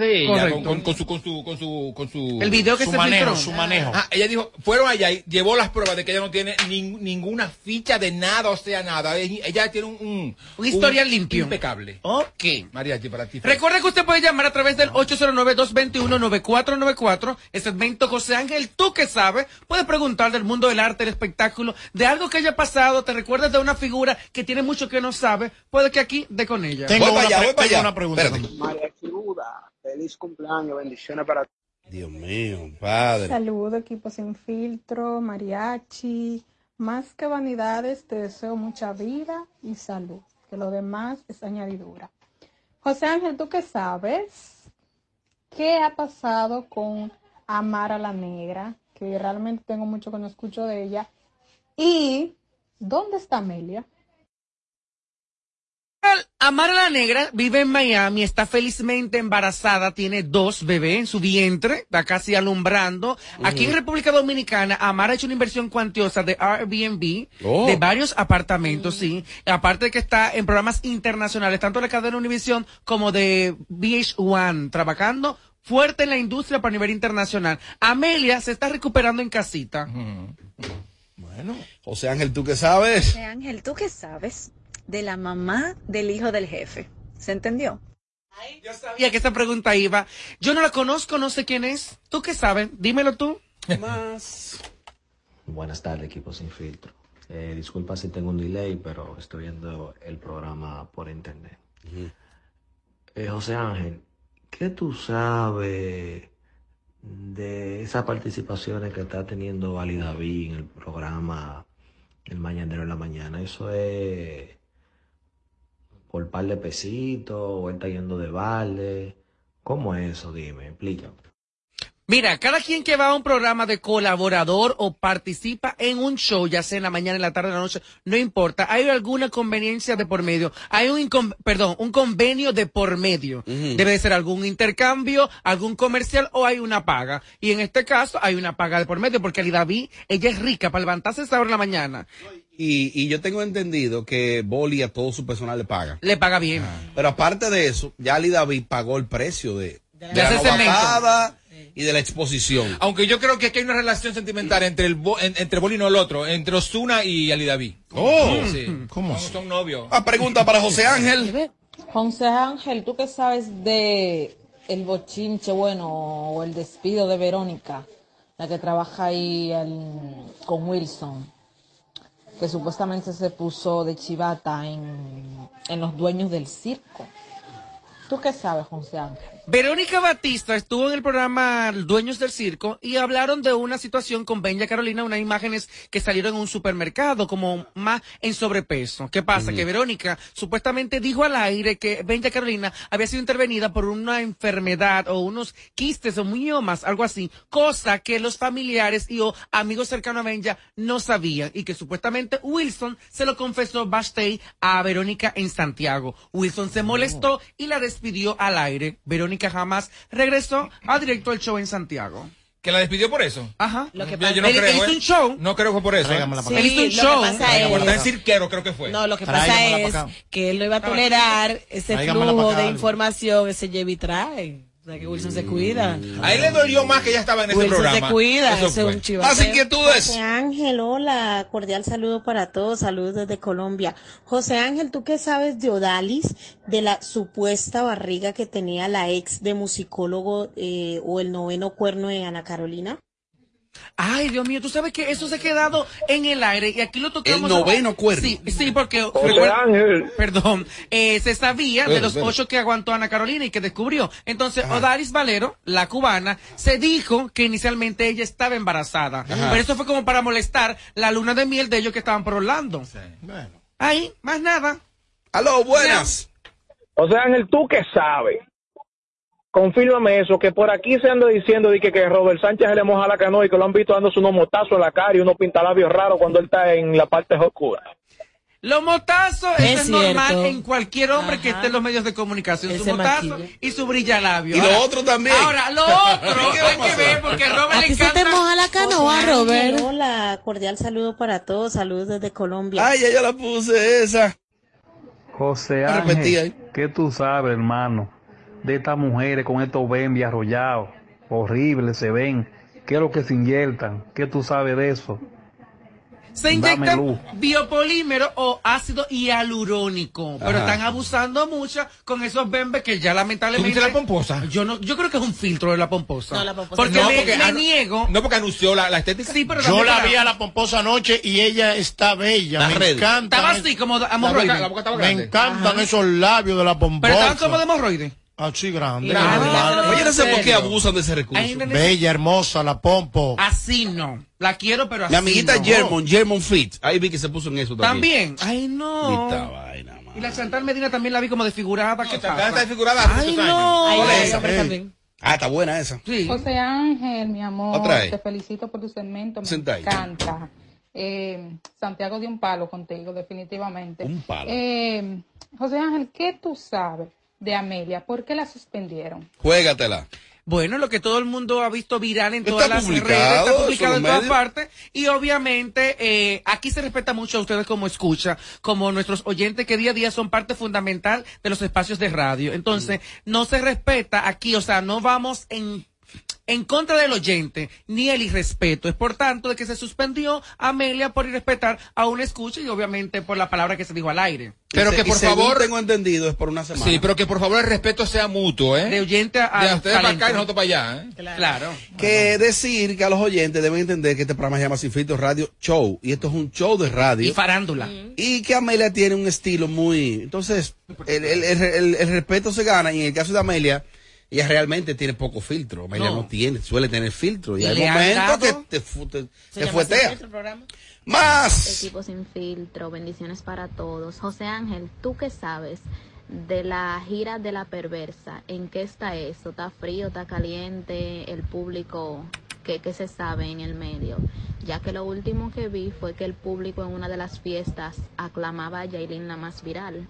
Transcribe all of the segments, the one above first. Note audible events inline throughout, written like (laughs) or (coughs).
de ella, con, con- con su, con su, con su, con su, El video que su se manejo, filtró. su manejo. Ah, ella dijo, fueron allá y llevó las pruebas de que ella no tiene nin- ninguna ficha de nada, o sea, nada. Ella, tiene un, un, Un historial limpio. Impecable. Ok. Mariachi, para ti. Recuerda que usted puede llamar a través del 809-221-9494. El segmento José Ángel, tú que sabes, puedes preguntar del mundo del arte, del espectáculo, de algo que haya pasado, te recuerdas de una figura que tiene mucho que no sabe, puede que aquí dé con ella. Tengo Voy una, para allá, voy para tengo allá. una pregunta. Espérate. María Chiruda, feliz cumpleaños, bendiciones para ti. Dios mío, padre. Saludo, equipo sin filtro, mariachi. Más que vanidades, te deseo mucha vida y salud. Que lo demás es añadidura. José Ángel, ¿tú qué sabes? ¿Qué ha pasado con Amara la Negra? Que realmente tengo mucho que no escucho de ella. ¿Y dónde está Amelia? Amara la Negra vive en Miami, está felizmente embarazada, tiene dos bebés en su vientre, está casi alumbrando. Aquí en República Dominicana, Amara ha hecho una inversión cuantiosa de Airbnb, Oh. de varios apartamentos, sí. Aparte de que está en programas internacionales, tanto de la cadena Univision como de VH1, trabajando fuerte en la industria para nivel internacional. Amelia se está recuperando en casita. Bueno, José Ángel, ¿tú qué sabes? José Ángel, ¿tú qué sabes de la mamá del hijo del jefe? ¿Se entendió? Yo sabía que esa pregunta iba. Yo no la conozco, no sé quién es. ¿Tú qué sabes? Dímelo tú. Más. Buenas tardes, equipo sin filtro. Eh, disculpa si tengo un delay, pero estoy viendo el programa por internet. Eh, José Ángel, ¿qué tú sabes de esas participaciones que está teniendo Ali David en el programa El Mañanero en la Mañana? ¿Eso es por par de pesitos o él está yendo de balde? ¿Cómo es eso? Dime, explícame. Mira, cada quien que va a un programa de colaborador o participa en un show, ya sea en la mañana, en la tarde, en la noche, no importa. Hay alguna conveniencia de por medio. Hay un, perdón, un convenio de por medio. Debe de ser algún intercambio, algún comercial o hay una paga. Y en este caso hay una paga de por medio porque David, ella es rica para levantarse esa hora en la mañana. Y, y yo tengo entendido que Boli a todo su personal le paga. Le paga bien. Pero aparte de eso, ya Ali David pagó el precio de, de la segmento. novatada y de la exposición. Aunque yo creo que aquí hay una relación sentimental entre el Bo- en- entre Bolino y el otro, entre Osuna y Ali David. Oh, Sí. ¿Cómo? Son, son novios. Ah, pregunta para José Ángel. José Ángel, ¿tú qué sabes de el bochinche, bueno, o el despido de Verónica, la que trabaja ahí en- con Wilson, que supuestamente se puso de chivata en, en los dueños del circo? ¿Tú qué sabes, José Ángel? Verónica Batista estuvo en el programa Dueños del Circo y hablaron de una situación con Benja Carolina, unas imágenes que salieron en un supermercado como más en sobrepeso. ¿Qué pasa? Que Verónica supuestamente dijo al aire que Benja Carolina había sido intervenida por una enfermedad o unos quistes o miomas, algo así, cosa que los familiares y o amigos cercanos a Benja no sabían y que supuestamente Wilson se lo confesó backstage a Verónica en Santiago. Wilson se molestó y la despidió al aire. Verónica jamás regresó a directo al show en Santiago. ¿Que la despidió por eso? Ajá. Lo que Yo, pasa- yo no Él- creo. él hizo ¿eh? un show. No creo que fue por eso. ¿eh? Tráigamela para Él hizo un lo show. que pasa es- tan cirquero creo que fue. No, lo que pasa pa' es que él no iba a tolerar ese flujo de información, ese lleva y trae. O sea, que Wilson se cuida. A él le dolió más que ella estaba en ese Wilson programa. se cuida, Eso ese es fue. un chivateo. Más inquietudes. José Ángel, hola, cordial saludo para todos, saludos desde Colombia. José Ángel, ¿tú qué sabes de Odalis, de la supuesta barriga que tenía la ex de musicólogo eh, o el noveno cuerno de Ana Carolina? Ay, Dios mío, tú sabes que eso se ha quedado en el aire y aquí lo tocamos. El noveno cuerno. Sí, sí, porque. José recuerda- Ángel, Perdón, eh, se sabía de los ocho que aguantó Ana Carolina y que descubrió. Entonces, Odalis Valero, la cubana, se dijo que inicialmente ella estaba embarazada. Pero eso fue como para molestar la luna de miel de ellos que estaban por Orlando. Bueno. Ahí, más nada. Aló, buenas. José Ángel, ¿tú qué sabes? Confírmame eso, que por aquí se anda diciendo de que, que Robert Sánchez le moja la canoa y que lo han visto dándose unos motazos en la cara y unos pintalabios raros cuando él está en la parte oscura. Los motazos, Es es, normal en cualquier hombre que esté en los medios de comunicación. Su motazo maquilla. y su brilla labio. Y lo otro también. Ahora, lo (laughs) otro hay que ver porque Robert ¿A le ti se te encanta. moja la canoa, Robert? Hola, cordial saludo para todos, saludos desde Colombia. Ay, ya la puse esa. José. Ángel, ¿qué tú sabes, hermano? De estas mujeres con estos bembis arrollados. Horribles se ven. ¿Qué es lo que se inyectan? ¿Qué tú sabes de eso? Se inyectan biopolímero o ácido hialurónico, pero Ajá. están abusando mucho con esos bembes que ya lamentablemente. ¿Tú la pomposa? Yo no, yo creo que es un filtro de la pomposa. No, la pomposa Porque No, me, porque me anu- niego. No porque anunció la, la estética. Sí, pero Yo la vi a la pomposa anoche y ella está bella. Me encanta. Estaba así como de- hemorroide. boca- la boca estaba Me encantan esos labios de la pomposa. Pero estaban como de hemorroide. Así grande. Grande. Ah, Oye, no sé por qué abusan de ese recurso. Bella, hermosa, la pompo. Así no. La quiero, pero así Mi amiguita no. Germon, Germon Fit. Ahí vi que se puso en eso también. También. Ay, no. Esta vaina. Y la Chantal Medina también la vi como desfigurada. ¿Qué Chantal pasa? está desfigurada hace Ay, no. años. ¿Cuál es Ay, esa? también. Ah, está buena esa. Sí. José Ángel, mi amor, Otra vez. te felicito por tu segmento, me Senta encanta. Eh, Santiago dio un palo contigo, definitivamente. Un palo. Eh, José Ángel, ¿qué tú sabes de Amelia? ¿Por qué la suspendieron? Juégatela. Bueno, lo que todo el mundo ha visto viral en todas las redes, está publicado en todas partes. Y obviamente, eh, aquí se respeta mucho a ustedes como escucha, como nuestros oyentes que día a día son parte fundamental de los espacios de radio. Entonces, no se respeta aquí, o sea, no vamos en en contra del oyente, ni el irrespeto. Es por tanto de que se suspendió a Amelia por irrespetar a un escucha y obviamente por la palabra que se dijo al aire. Pero se- que por y según favor. tengo entendido, es por una semana. Sí, pero que por favor el respeto sea mutuo, ¿eh? De oyente a, De a ustedes para acá y nosotros para allá, ¿eh? Claro. Que decir que a los oyentes deben entender que este programa se llama Sin Filtro Radio Show. Y esto es un show de radio. Y farándula. Y que Amelia tiene un estilo muy... Entonces, el, el- el- el- el respeto se gana. Y en el caso de Amelia, ella realmente tiene poco filtro. Amelia no, No. tiene, suele tener filtro. Y, Y hay momentos que te, fu- te- te fuetea. Más. Equipo sin filtro, bendiciones para todos. José Ángel, ¿tú qué sabes de la gira de la perversa? ¿En qué está eso? ¿Está frío, está caliente? ¿El público qué, qué se sabe en el medio? Ya que lo último que vi fue que el público en una de las fiestas aclamaba a Yailin la más viral.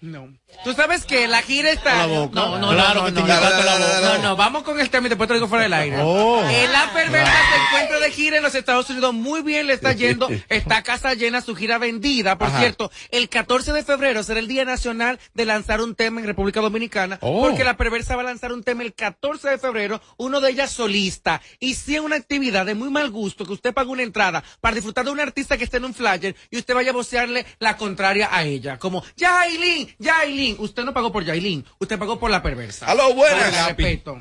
No. Tú sabes que la gira está. La boca. No, no, Claro no, que no, te no, la no, boca. no, no, vamos con el tema y después te lo digo fuera del aire. Oh. Eh, la perversa se encuentra de gira en los Estados Unidos. Muy bien le está yendo. Está casa llena, su gira vendida. Por Ajá. cierto, el 14 de febrero será el Día Nacional de lanzar un tema en República Dominicana. Oh. Porque la perversa va a lanzar un tema el 14 de febrero, uno de ellas solista. Y si es una actividad de muy mal gusto que usted pague una entrada para disfrutar de un artista que esté en un flyer y usted vaya a vocearle la contraria a ella. Como, Yailin, Yailin. Usted no pagó por Yailin, usted pagó por la perversa. Aló, buenas. Respeto.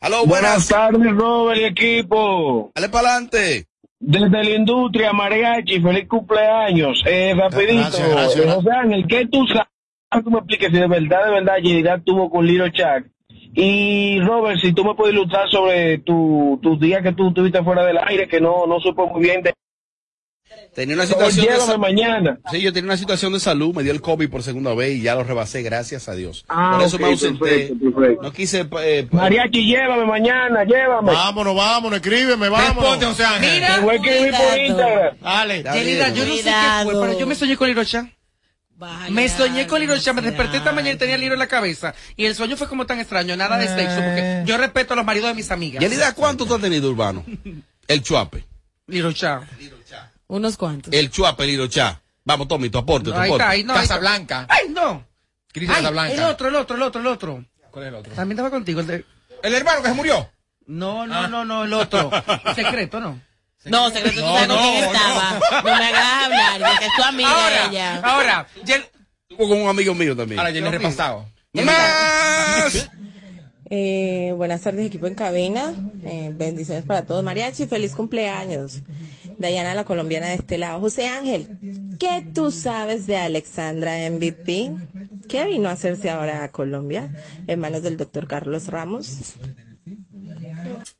Aló, buenas. tardes, Robert y equipo. Dale para adelante. Desde la industria, mariachi, feliz cumpleaños. Eh, rapidito, Gracias, gracias. eh, José Ángel, ¿qué tú sabes? Tú me expliques si de verdad, de verdad, Yelida tuvo con Lilo Chuck. Y Robert, si tú me puedes ilustrar sobre tu, tus días que tú tuviste fuera del aire, que no, no supo muy bien. De... Tenía una situación de llévame sa- mañana. Sí, yo tenía una situación de salud, me dio el COVID por segunda vez y ya lo rebasé, gracias a Dios. Ah, por eso me ausenté. perfecto, perfecto. No quise... eh, Mariachi, llévame mañana, llévame. Vámonos, vámonos, escríbeme, vámonos. Responde, José Ángel. Te Mira, voy a escribir por. Instagram. Dale. Yelida, yo no sé qué fue, pero yo me soñé con Lirocha. Vaya, Me soñé con Lirocha, me desperté esta mañana y tenía Liro en la cabeza. Y el sueño fue como tan extraño, nada de sexo, porque yo respeto a los maridos de mis amigas. Yelida, ¿cuánto tú has tenido, Urbano? El chuape. Lirocha. Unos cuantos. El chuape, el Irochá. Vamos, Tommy, tu aporte, tu No, ahí aporte. ahí no. Casablanca. ¡Ay, no! Cris Casablanca. el otro, el otro, el otro, el otro. ¿Cuál es el otro? También estaba contigo, el de... El hermano que se murió. No, no, no, no, el otro. Secreto, ¿no? No, secreto, tú No, sabes con no, quién no. estaba. No, me hagas hablar, de que es tu amiga Ahora, ella. ahora, Estuvo con un amigo mío también. Ahora ya le he repasado. ¡Más! Eh, buenas tardes, equipo en cabina. Eh, bendiciones para todos. Mariachi, feliz cumpleaños. Dayana, la colombiana de este lado. José Ángel, ¿qué tú sabes de Alexandra MVP? ¿Qué vino a hacerse ahora a Colombia? En manos del doctor Carlos Ramos.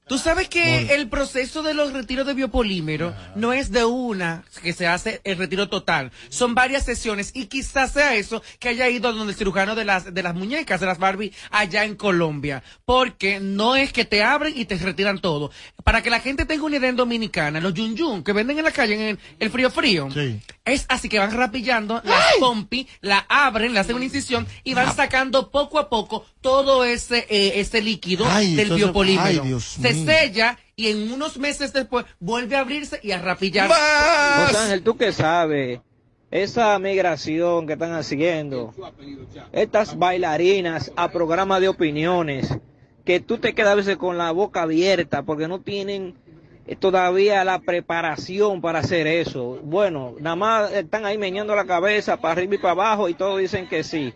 Tú sabes que el proceso de los retiros de biopolímero no es de una que se hace el retiro total. Son varias sesiones y quizás sea eso que haya ido donde el cirujano de las, de las muñecas, de las Barbie, allá en Colombia. Porque no es que te abren y te retiran todo. Para que la gente tenga una idea en Dominicana, los yun yun que venden en la calle en el, el frío frío, Sí. Es así que van rapillando las pompi, la abren, le hacen una incisión y van sacando poco a poco todo ese, eh, ese líquido Ay, del entonces- biopolímero. ay, Dios se mío. sella y en unos meses después vuelve a abrirse y a rapillar. ¡Más! José Ángel, ¿tú qué sabes esa migración que están haciendo, estas bailarinas a programas de opiniones, que tú te quedas a veces con la boca abierta porque no tienen todavía la preparación para hacer eso. Bueno, nada más están ahí meñando la cabeza para arriba y para abajo y todos dicen que sí.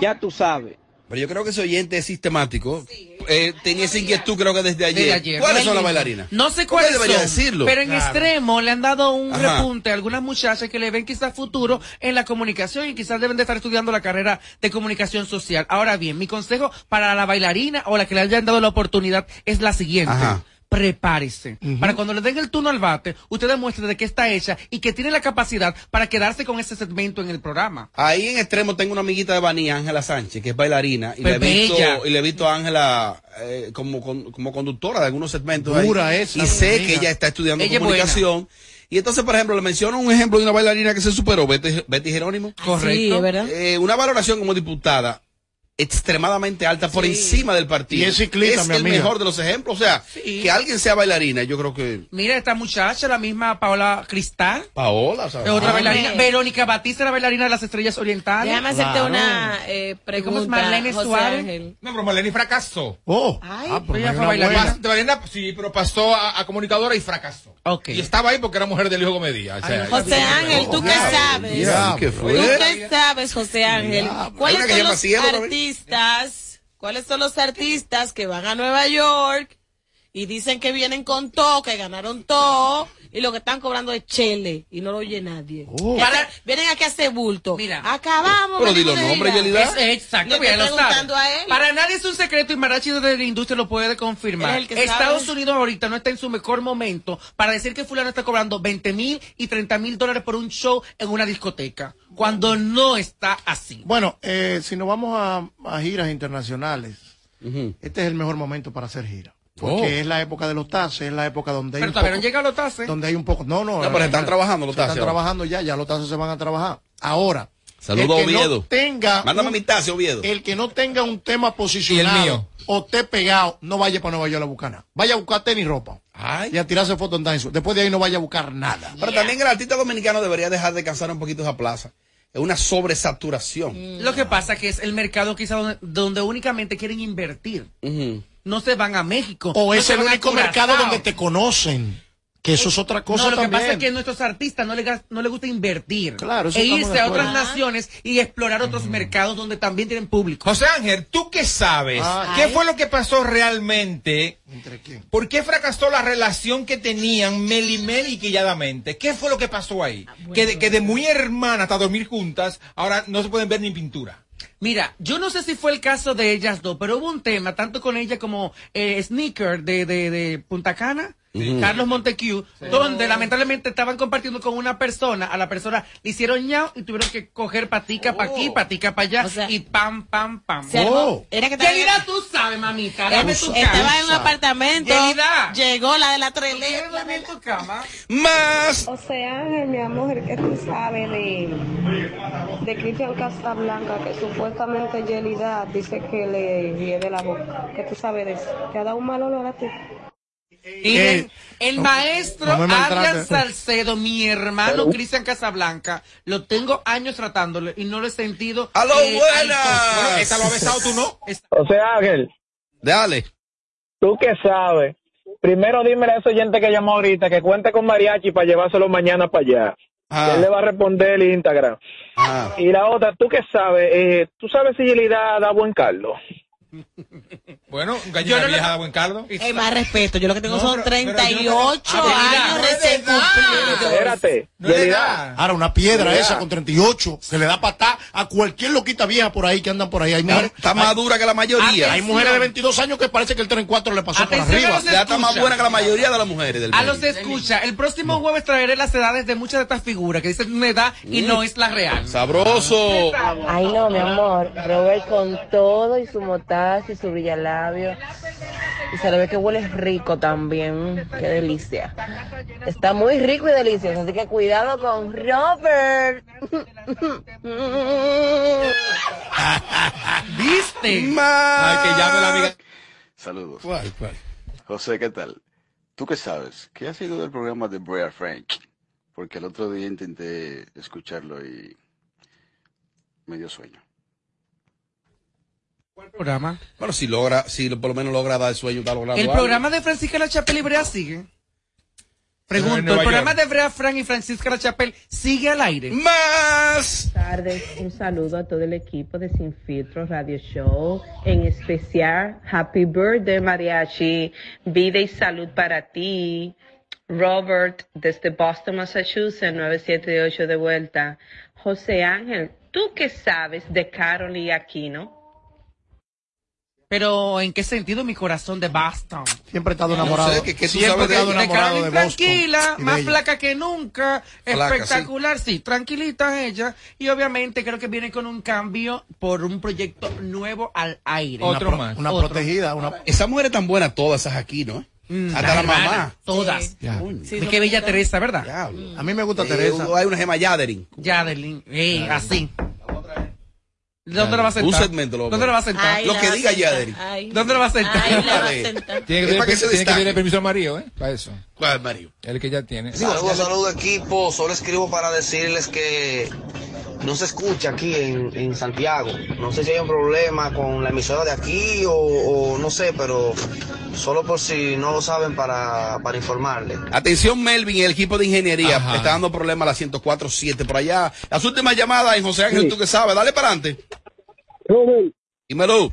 Ya tú sabes. Pero yo creo que ese oyente es sistemático. Eh, tenía esa inquietud creo que desde ayer. Desde ayer. ¿Cuáles son las bailarinas? No sé ¿Por qué cuáles debería son, decirlo? pero en Claro. extremo le han dado un Ajá. repunte a algunas muchachas que le ven quizás futuro en la comunicación y quizás deben de estar estudiando la carrera de comunicación social. Ahora bien, mi consejo para la bailarina o la que le hayan dado la oportunidad es la siguiente. Ajá. Prepárese. Para cuando le den el turno al bate, usted demuestre de qué está hecha y que tiene la capacidad para quedarse con ese segmento en el programa. Ahí en extremo tengo una amiguita de Banía, Ángela Sánchez, que es bailarina, y le, he Pues visto, y le he visto a Ángela eh, como, con- como conductora de algunos segmentos. ahí. Dura esa, y sé amiga. que ella está estudiando Ella comunicación. Y entonces, por ejemplo, le menciono un ejemplo de una bailarina que se superó, Betty, Betty Jerónimo. Correcto. Sí, verdad. Eh, una valoración como diputada extremadamente alta por encima del partido. Y es ciclista, es mi el amiga. mejor de los ejemplos. O sea, Sí. que alguien sea bailarina, yo creo que Mira esta muchacha, la misma Paola Cristal. Paola, ¿sabes? Es otra Ah. bailarina. Hombre. Verónica Batista, la bailarina de las estrellas orientales. Déjame hacerte Claro. una eh, pregunta. ¿Cómo es Marlene José Suárez? Ángel. No, pero Marlene fracasó. Oh, Ay, ah, pues ella fue bailarina. Marlene, sí, pero pasó a, a comunicadora y fracasó. Ok. Y estaba ahí porque era mujer del hijo Comedia. O sea, José Ángel, ¿tú qué sabes? Ya, ¿qué ¿Tú qué sabes, José Ángel? Hay ¿Cuáles son los. Artistas? ¿Cuáles son los artistas que van a Nueva York y dicen que vienen con todo, que ganaron todo y lo que están cobrando es chele y no lo oye nadie? Oh. Para- vienen aquí a hacer bulto. Mira. acabamos. Pero di los nombres. Yelida. Es- exacto, lo sabe. preguntando a él. Para nadie es un secreto y Marachi de la industria lo puede confirmar. Él es el que Estados sabe. Unidos ahorita no está en su mejor momento para decir que fulano está cobrando 20 mil y 30 mil dólares por un show en una discoteca, cuando no está así. Bueno, eh, si nos vamos a, a giras internacionales, este es el mejor momento para hacer giras. Porque Oh. es la época de los tases, es la época donde hay Pero un todavía no poco- llega a los tases. donde hay un poco. No, no. No, pero están trabajando los se tases Están ahora. trabajando ya, ya los tases se van a trabajar. Ahora. Saludos, Oviedo. No tenga Mándame un- mi taza, Oviedo. El que no tenga un tema posicionado Y el mío. o esté pegado, no vaya para Nueva York a buscar nada. Vaya a buscar tenis ropa. Ay. Y a tirarse fotos en. Después de ahí no vaya a buscar nada. Pero también el artista dominicano debería dejar de cansar un poquito esa plaza. Es una sobresaturación. Lo que pasa que es el mercado quizá donde, donde únicamente quieren invertir. Ujú. No se van a México. O no es el único mercado donde te conocen. Que eso es otra cosa no, lo que también. pasa es que a nuestros artistas no les, no les gusta invertir. Claro, eso e irse a otras naciones y explorar otros mercados donde también tienen público. José Ángel, ¿tú qué sabes? Ay. ¿Qué fue lo que pasó realmente? ¿Entre quién? ¿Por qué fracasó la relación que tenían Melimel y Quilladamente? ¿Qué fue lo que pasó ahí? que, de, que de muy hermana hasta dormir juntas, ahora no se pueden ver ni pintura. Mira, yo no sé si fue el caso de ellas dos, pero hubo un tema, tanto con ella como eh, Sneaker de, de, de Punta Cana, Carlos Montecu, donde lamentablemente estaban compartiendo con una persona, a la persona le hicieron ñao y tuvieron que coger patica para aquí, patica para allá, O sea, y pam, pam, pam. Armó- Era que estaba- Yelida, tú sabes, mamita, dame tu cama. estaba en un apartamento. Yelida. Llegó la de la trele. Dame tu cama. Más. O sea, Ángel, mi amor, ¿qué tú sabes de, de Cristian Casablanca, que supuestamente Yelida dice que le hiede la boca? ¿Qué tú sabes de eso? ¿Te ha dado un mal olor a ti? Miren, Eh, el maestro no Salcedo, mi hermano Cristian Casablanca, lo tengo años tratándole y no lo he sentido. ¡Aló, eh, buenas! alto. Bueno, esta lo ha besado tú, ¿no? (laughs) José Ángel, Dale. tú qué sabes. Primero dime a ese oyente que llamó ahorita que cuente con mariachi para llevárselo mañana para allá. Ah. Que Él le va a responder el Instagram. Ah. Y la otra, ¿tú qué sabes? Eh, ¿Tú sabes si Yelida da buen caldo? (laughs) Bueno, Yo gallina no vieja de buen caldo. Eh, más respeto, yo lo que tengo No, son pero- pero yo no- 38 años recién cumplidos. Espérate, verdad. Ahora, una piedra Ya. esa con 38 que le da patá a cualquier loquita vieja por ahí que andan por ahí. Hay mujeres, Está más dura que la mayoría. hay mujeres de 22 años que parece que el 3 en 4 le pasó por Atención a arriba. Ya está más escucha. buena que la mayoría de las mujeres del A país. los escucha, el próximo jueves traeré las edades de muchas de estas figuras que dicen una edad y no es la real. Sabroso. Ay, no, mi amor. Robert con todo y su motaza y su Y se le ve que huele rico también. Qué delicia. Está muy rico y delicioso. Así que cuidado con Robert. (laughs) ¿Viste? Ay, que llame la amiga. Saludos. ¿Cuál, cuál? José, ¿qué tal? ¿Tú qué sabes? ¿Qué ha sido del programa de Brea Frank? porque el otro día intenté escucharlo y me dio sueño. Programa? Bueno, si logra, si por lo menos logra dar sueño, está logrando El algo. programa de Francisca La Chapelle y Brea sigue. Pregunto, ¿el programa York. de Brea Frank y Francisca La Chapelle sigue al aire? ¡Más! Buenas tardes, un saludo a todo el equipo de Sin Filtro Radio Show, en especial Happy Birthday Mariachi, vida y salud para ti. Robert, desde Boston, Massachusetts, 978 de vuelta. José Ángel, ¿tú qué sabes de Carol y Aquino? Pero, ¿en qué sentido mi corazón de Boston? Siempre he estado No enamorado. sé, ¿qué- qué tú Siempre he estado de- de enamorado de, Boston. Tranquila, de más ella. flaca que nunca, Flaca, espectacular, sí. tranquilita ella. Y obviamente creo que viene con un cambio por un proyecto nuevo al aire. Una pro- una Otro. protegida, una... Esas mujeres tan buenas todas esas aquí, ¿no? Mm, Hasta la hermana, mamá. Todas. Ya. De qué bella Teresa, ¿verdad? A mí me gusta Eh, Teresa. hay una gema Yaderin. Yadelin, eh, así. ¿Dónde lo va a sentar? Un segmento lo ¿Dónde lo va a sentar? Ahí Lo que a diga. Ahí. ¿Dónde lo va a sentar? La va a sentar. Tiene que, que tiene que pedir permiso al marido, ¿eh? Para eso. ¿Cuál es Mario? El que ya tiene. Saludos, saludos equipo. Solo escribo para decirles que no se escucha aquí en, en Santiago. No sé si hay un problema con la emisora de aquí o, o no sé, pero solo por si no lo saben para, para informarles. Atención Melvin, el equipo de ingeniería Ajá. está dando problemas a la 104.7 por allá. Las últimas llamadas en José Ángel, Sí. tú que sabes, dale para adelante. Robert, Dímelo.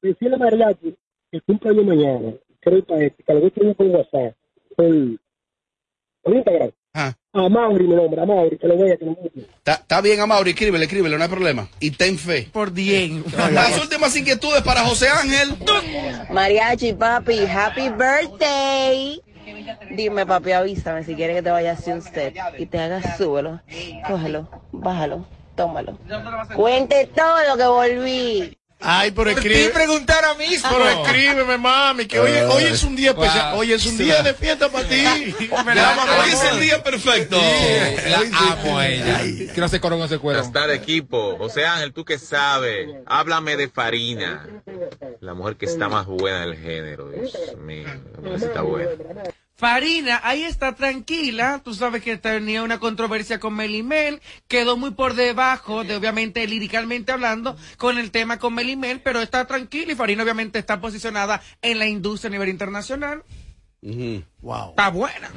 decirle a Mariachi que cumple año mañana, creo que que lo voy a por WhatsApp, por, por Instagram. A Mauri, mi nombre, a Mauri, que lo vea, que lo vea. Está está bien, Amaury, escríbele, escríbele, no hay problema. Y ten fe. Por 10. (laughs) Las últimas inquietudes para José Ángel. Mariachi, papi, happy birthday. Dime, papi, avísame si quieres que te vaya así un step y te hagas súbelo, cógelo, bájalo, tómalo. Cuente todo lo que volví. Ay, pero ¿Por escribe. preguntar a mismo? Pero escríbeme, mami, que hoy, hoy es un día especial. Wow. Hoy es un día de fiesta para ti. (laughs) Hoy es el día perfecto. La amo a ella. Que no se corona ese cuero. Buenas tardes, equipo. José Ángel, ¿tú qué sabes? Háblame de Farina. La mujer que está más buena del género. Dios mío, la mujer está buena. Farina, ahí está tranquila. Tú sabes que tenía una controversia con Melimel. Quedó muy por debajo, de obviamente líricamente hablando, con el tema con Melimel, pero está tranquila y Farina obviamente está posicionada en la industria a nivel internacional. Wow. Está buena.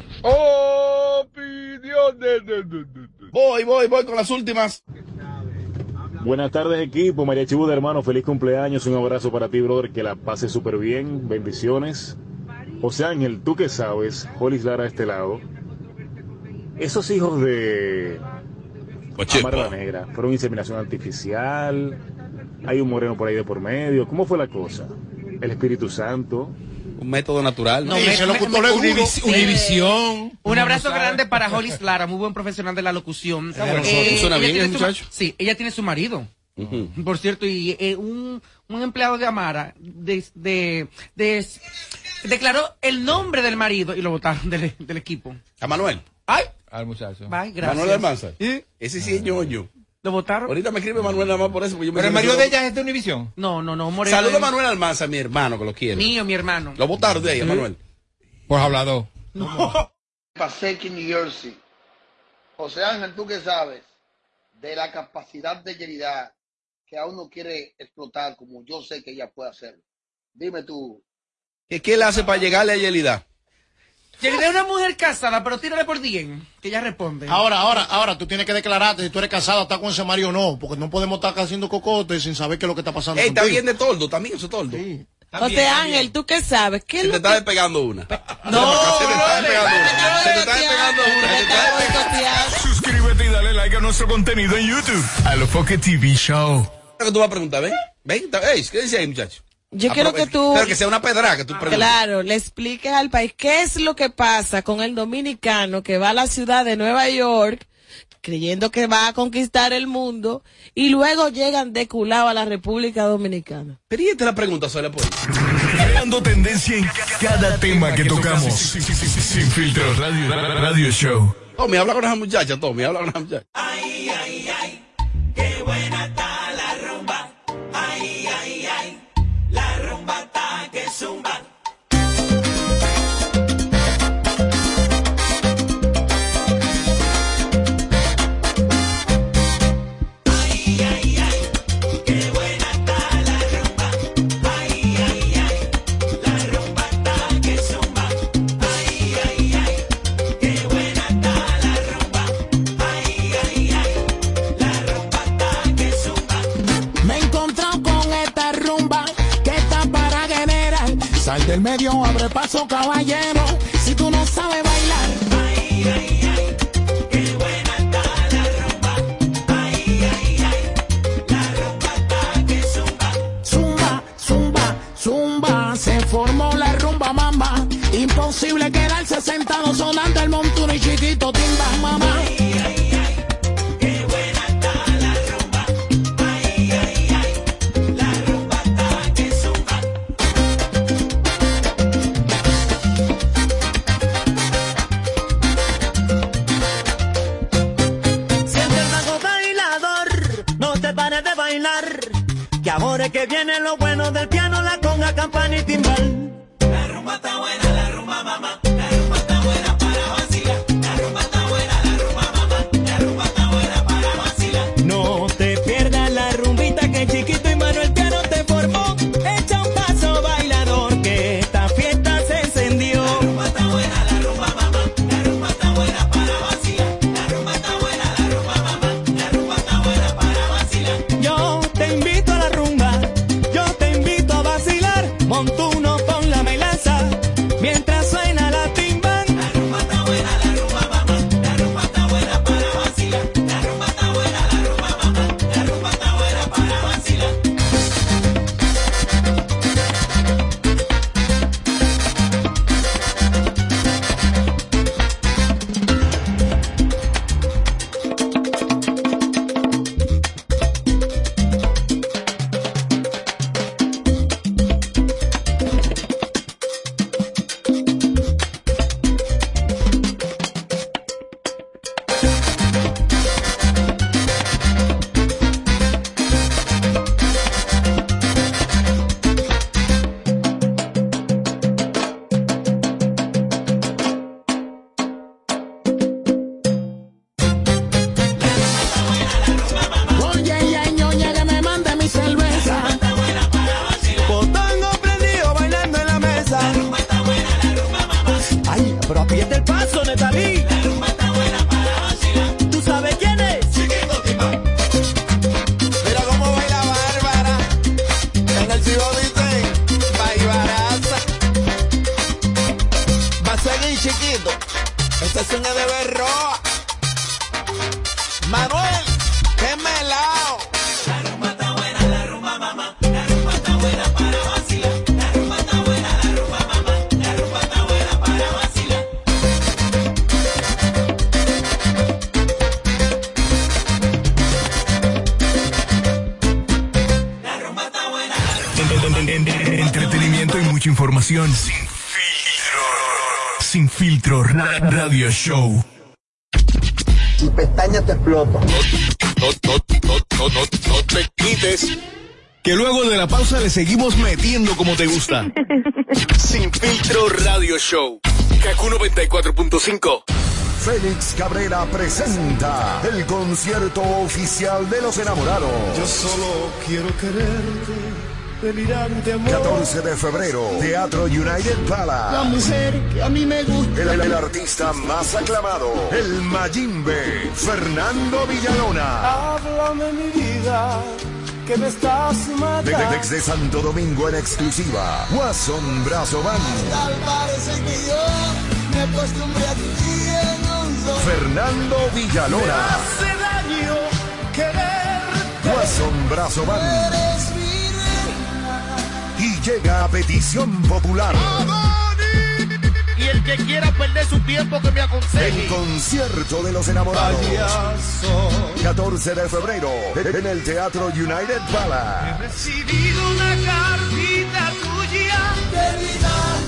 Voy, voy, voy con las últimas. Buenas tardes equipo, María Chibuda hermano, feliz cumpleaños, un abrazo para ti brother, que la pases súper bien, bendiciones. José Ángel, tú que sabes, Jolis Lara a este lado, esos hijos de Amar la Negra, ¿fueron inseminación artificial? ¿Hay un moreno por ahí de por medio? ¿Cómo fue la cosa? ¿El Espíritu Santo? Un método natural. No, me- me- me- Univis- Univisión. Un abrazo grande para Holly Lara, muy buen profesional de la locución. Bueno. ¿Suena bien tiene muchacho? Sí, ella tiene su marido. Por cierto, y eh, un, un empleado de Amara de, de- de- declaró el nombre del marido y lo votaron del, del equipo. A Manuel. ¡Ay! Al muchacho. Bye, gracias. Manuel Almanza. Ese sí es ñoño. ¿Lo votaron? Ahorita me escribe Manuel nada más por eso. porque yo me Pero el marido de ella es de Univisión. No, no, no, Moreno. Saluda a Manuel Almanza, mi hermano, que lo quiere. Mío, mi hermano. Lo votaron de ella, Manuel. Pues hablador. (laughs) Paseki, New Jersey. José Ángel, ¿tú qué sabes de la capacidad de Yerida que aún no quiere explotar como yo sé que ella puede hacerlo? Dime tú. ¿Qué, qué él hace para llegarle a Yelida? Yerida es una mujer casada, pero tírale por 10, que ella responde. Ahora, ahora, ahora, tú tienes que declararte si tú eres casado, está con ese marido o no, porque no podemos estar haciendo cocote sin saber qué es lo que está pasando. Ey, está bien de toldo, también eso es toldo. José Ángel, ¿tú qué sabes? ¿Qué Se te está despegando una. No, se te está despegando una. Se te está despegando una. Se te está despegando Suscríbete y dale like a nuestro contenido en YouTube. A lo Foque TV Show. ¿Qué tú vas a preguntar? Ven, ven. está- Ey, ¿qué dice ahí, muchacho? Yo quiero que tú- Pero que sea una pedra que tú preguntes. Claro, le expliques al país qué es lo que pasa con el dominicano que va a la ciudad de Nueva York creyendo que va a conquistar el mundo y luego llegan de culado a la República Dominicana. Pero y esta es la pregunta, Sola, pues. Creando tendencia en cada tema que tocamos. Sin filtro radio, radio show. Tommy, habla con esa muchacha, Tommy, habla con esa muchacha. Ay, ay, del medio, abre paso, caballero. Si tú no sabes bailar. Ay, ay, ay, qué buena está la rumba. Ay, ay, ay, la rumba está que zumba. Zumba, zumba, zumba. Se formó la rumba mamba. Imposible quedarse sentado sonando el montuno y chiquito timba, mamá. Seguimos metiendo como te gusta. (laughs) Sin filtro Radio Show. Kaku 94.5. Félix Cabrera presenta el concierto oficial de los enamorados. Yo solo quiero quererte, delirante amor. 14 de febrero, Teatro United La Palace. mujer que a mí me gusta. El, el artista más aclamado, el Mayimbe, Fernando Villalona. Háblame mi vida, que me estás matando. desde Santo Domingo en exclusiva, Watson Brazo Band. Tal parece que yo me acostumbré a ti en un solo- Fernando Villalona, hace daño quererte. Brazo Band. Y llega a petición popular. Que quiera perder su tiempo que me aconseje. El concierto de los enamorados. Payaso. 14 de febrero en el Teatro United Palace. Recibido una cartita tuya de vida.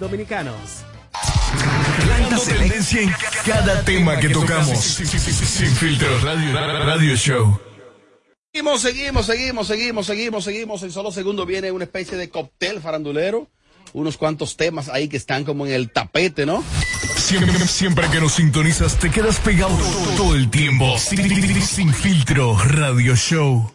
dominicanos. Dando tendencia en cada tema que tocamos. Sin filtro Radio, Radio Show. Seguimos, seguimos, seguimos, seguimos, seguimos, seguimos. En solo segundo viene una especie de cóctel farandulero unos cuantos temas ahí que están como en el tapete, ¿no? Siempre, siempre que nos sintonizas te quedas pegado todo el tiempo. Sin, sin filtro radio show.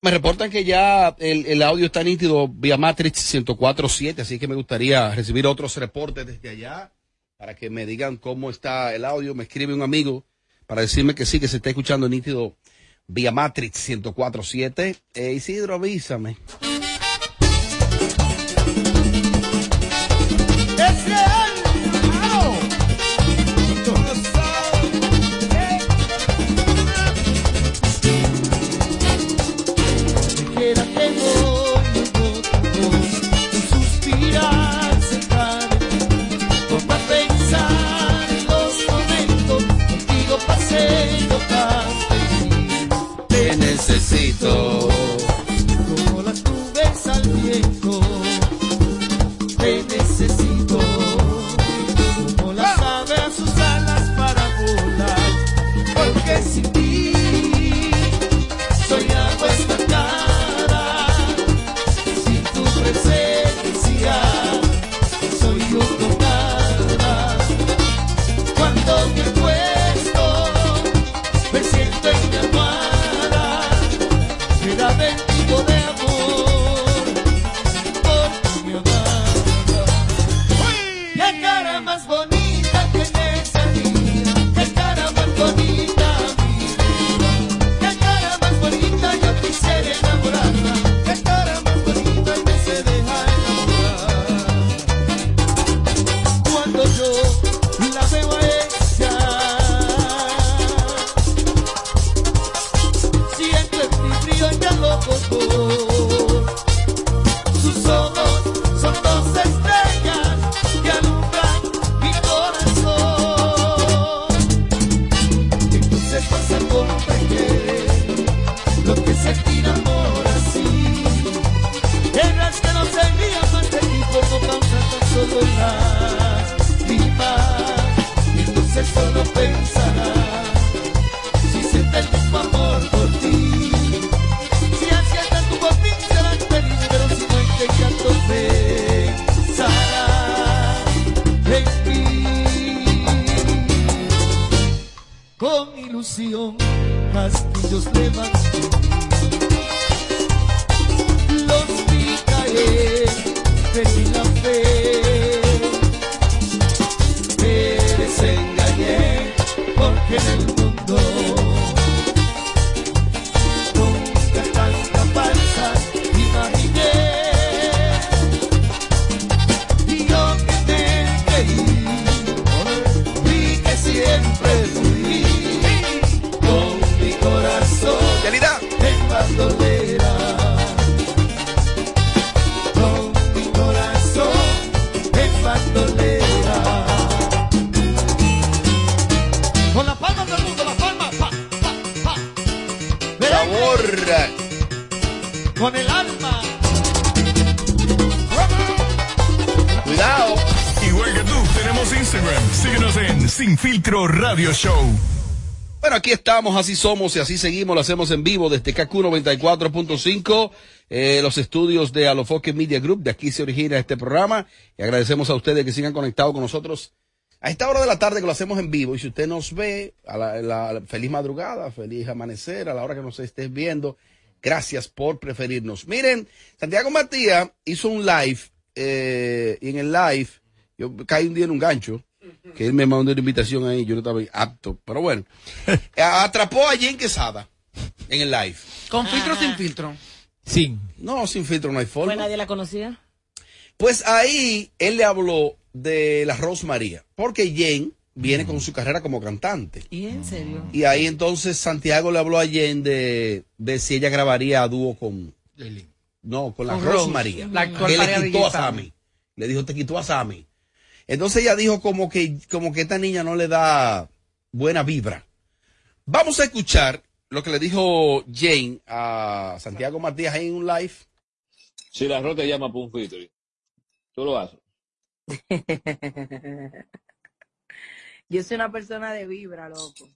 Me reportan que ya el, el audio está nítido vía Matrix 104.7, así que me gustaría recibir otros reportes desde allá para que me digan cómo está el audio. Me escribe un amigo para decirme que sí, que se está escuchando nítido vía Matrix 104.7. Eh, Isidro, avísame. Necesito. Con el alma. Cuidado. Igual que tú, tenemos Instagram. Síguenos en Sin Filtro Radio Show. Bueno, aquí estamos, así somos y así seguimos, lo hacemos en vivo desde KQ 94.5, eh, los estudios de Alofoque Media Group, de aquí se origina este programa y agradecemos a ustedes que sigan conectados con nosotros a esta hora de la tarde que lo hacemos en vivo y si usted nos ve, a la, la- feliz madrugada, feliz amanecer, a la hora que nos estés viendo, gracias por preferirnos. Miren, Santiago Matías hizo un live eh, y en el live, yo caí un día en un gancho, que él me mandó una invitación ahí, yo no estaba apto, pero bueno. (laughs) Atrapó a Jen Quesada en el live. ¿Con filtro o sin filtro? Sin. No, sin filtro no hay forma. Pues nadie la conocía. Pues ahí él le habló de la Rosmaría, porque Jen viene con su carrera como cantante. ¿Y en serio? Y ahí entonces Santiago le habló a Jen de, de si ella grabaría a dúo con... No, con la Rosmaría. la actual que le quitó a Sammy. Le dijo, te quitó a Sammy. Entonces ella dijo como que, como que esta niña no le da buena vibra. Vamos a escuchar lo que le dijo Jane a Santiago Matías ahí en un live. Si la rota llama para un featuring, tú lo haces. (laughs) Yo soy una persona de vibra, loco.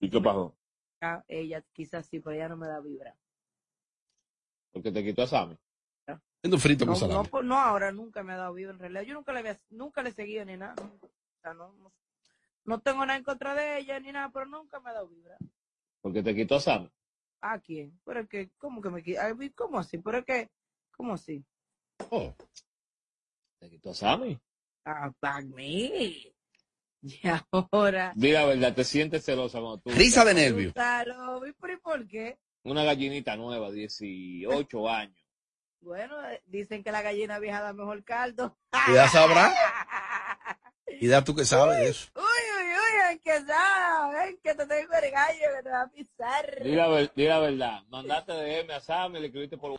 ¿Y qué pasó? Ah, Ella quizás sí, pero ella no me da vibra. Porque te quitó a Sammy. Frito No, con no, salami. pues, no ahora, nunca me ha dado vibra en realidad. Yo nunca le, había- nunca le he seguido ni nada. O sea, no, no, no tengo nada en contra de ella ni nada, pero nunca me ha dado vibra. Porque te quitó Sam. ¿A quién? Pero es que, ¿cómo que me qui- ay, ¿Cómo así? Pero es que, ¿cómo así? Oh. Te quitó Sammy. Ah, para mí. Y ahora. Di la verdad, te sientes celosa cuando tú. Risa de nervio. Gonzalo, ¿y por, y por qué? Una gallinita nueva, 18 años. Bueno, dicen que la gallina vieja da mejor caldo. Y ya sabrá. (laughs) Y da tú que sabes de eso. Uy, uy, uy, en que saben que te tengo el gallo que te va a pisar. Di la, di la verdad. Mandaste DM a Sammy, le escribiste por.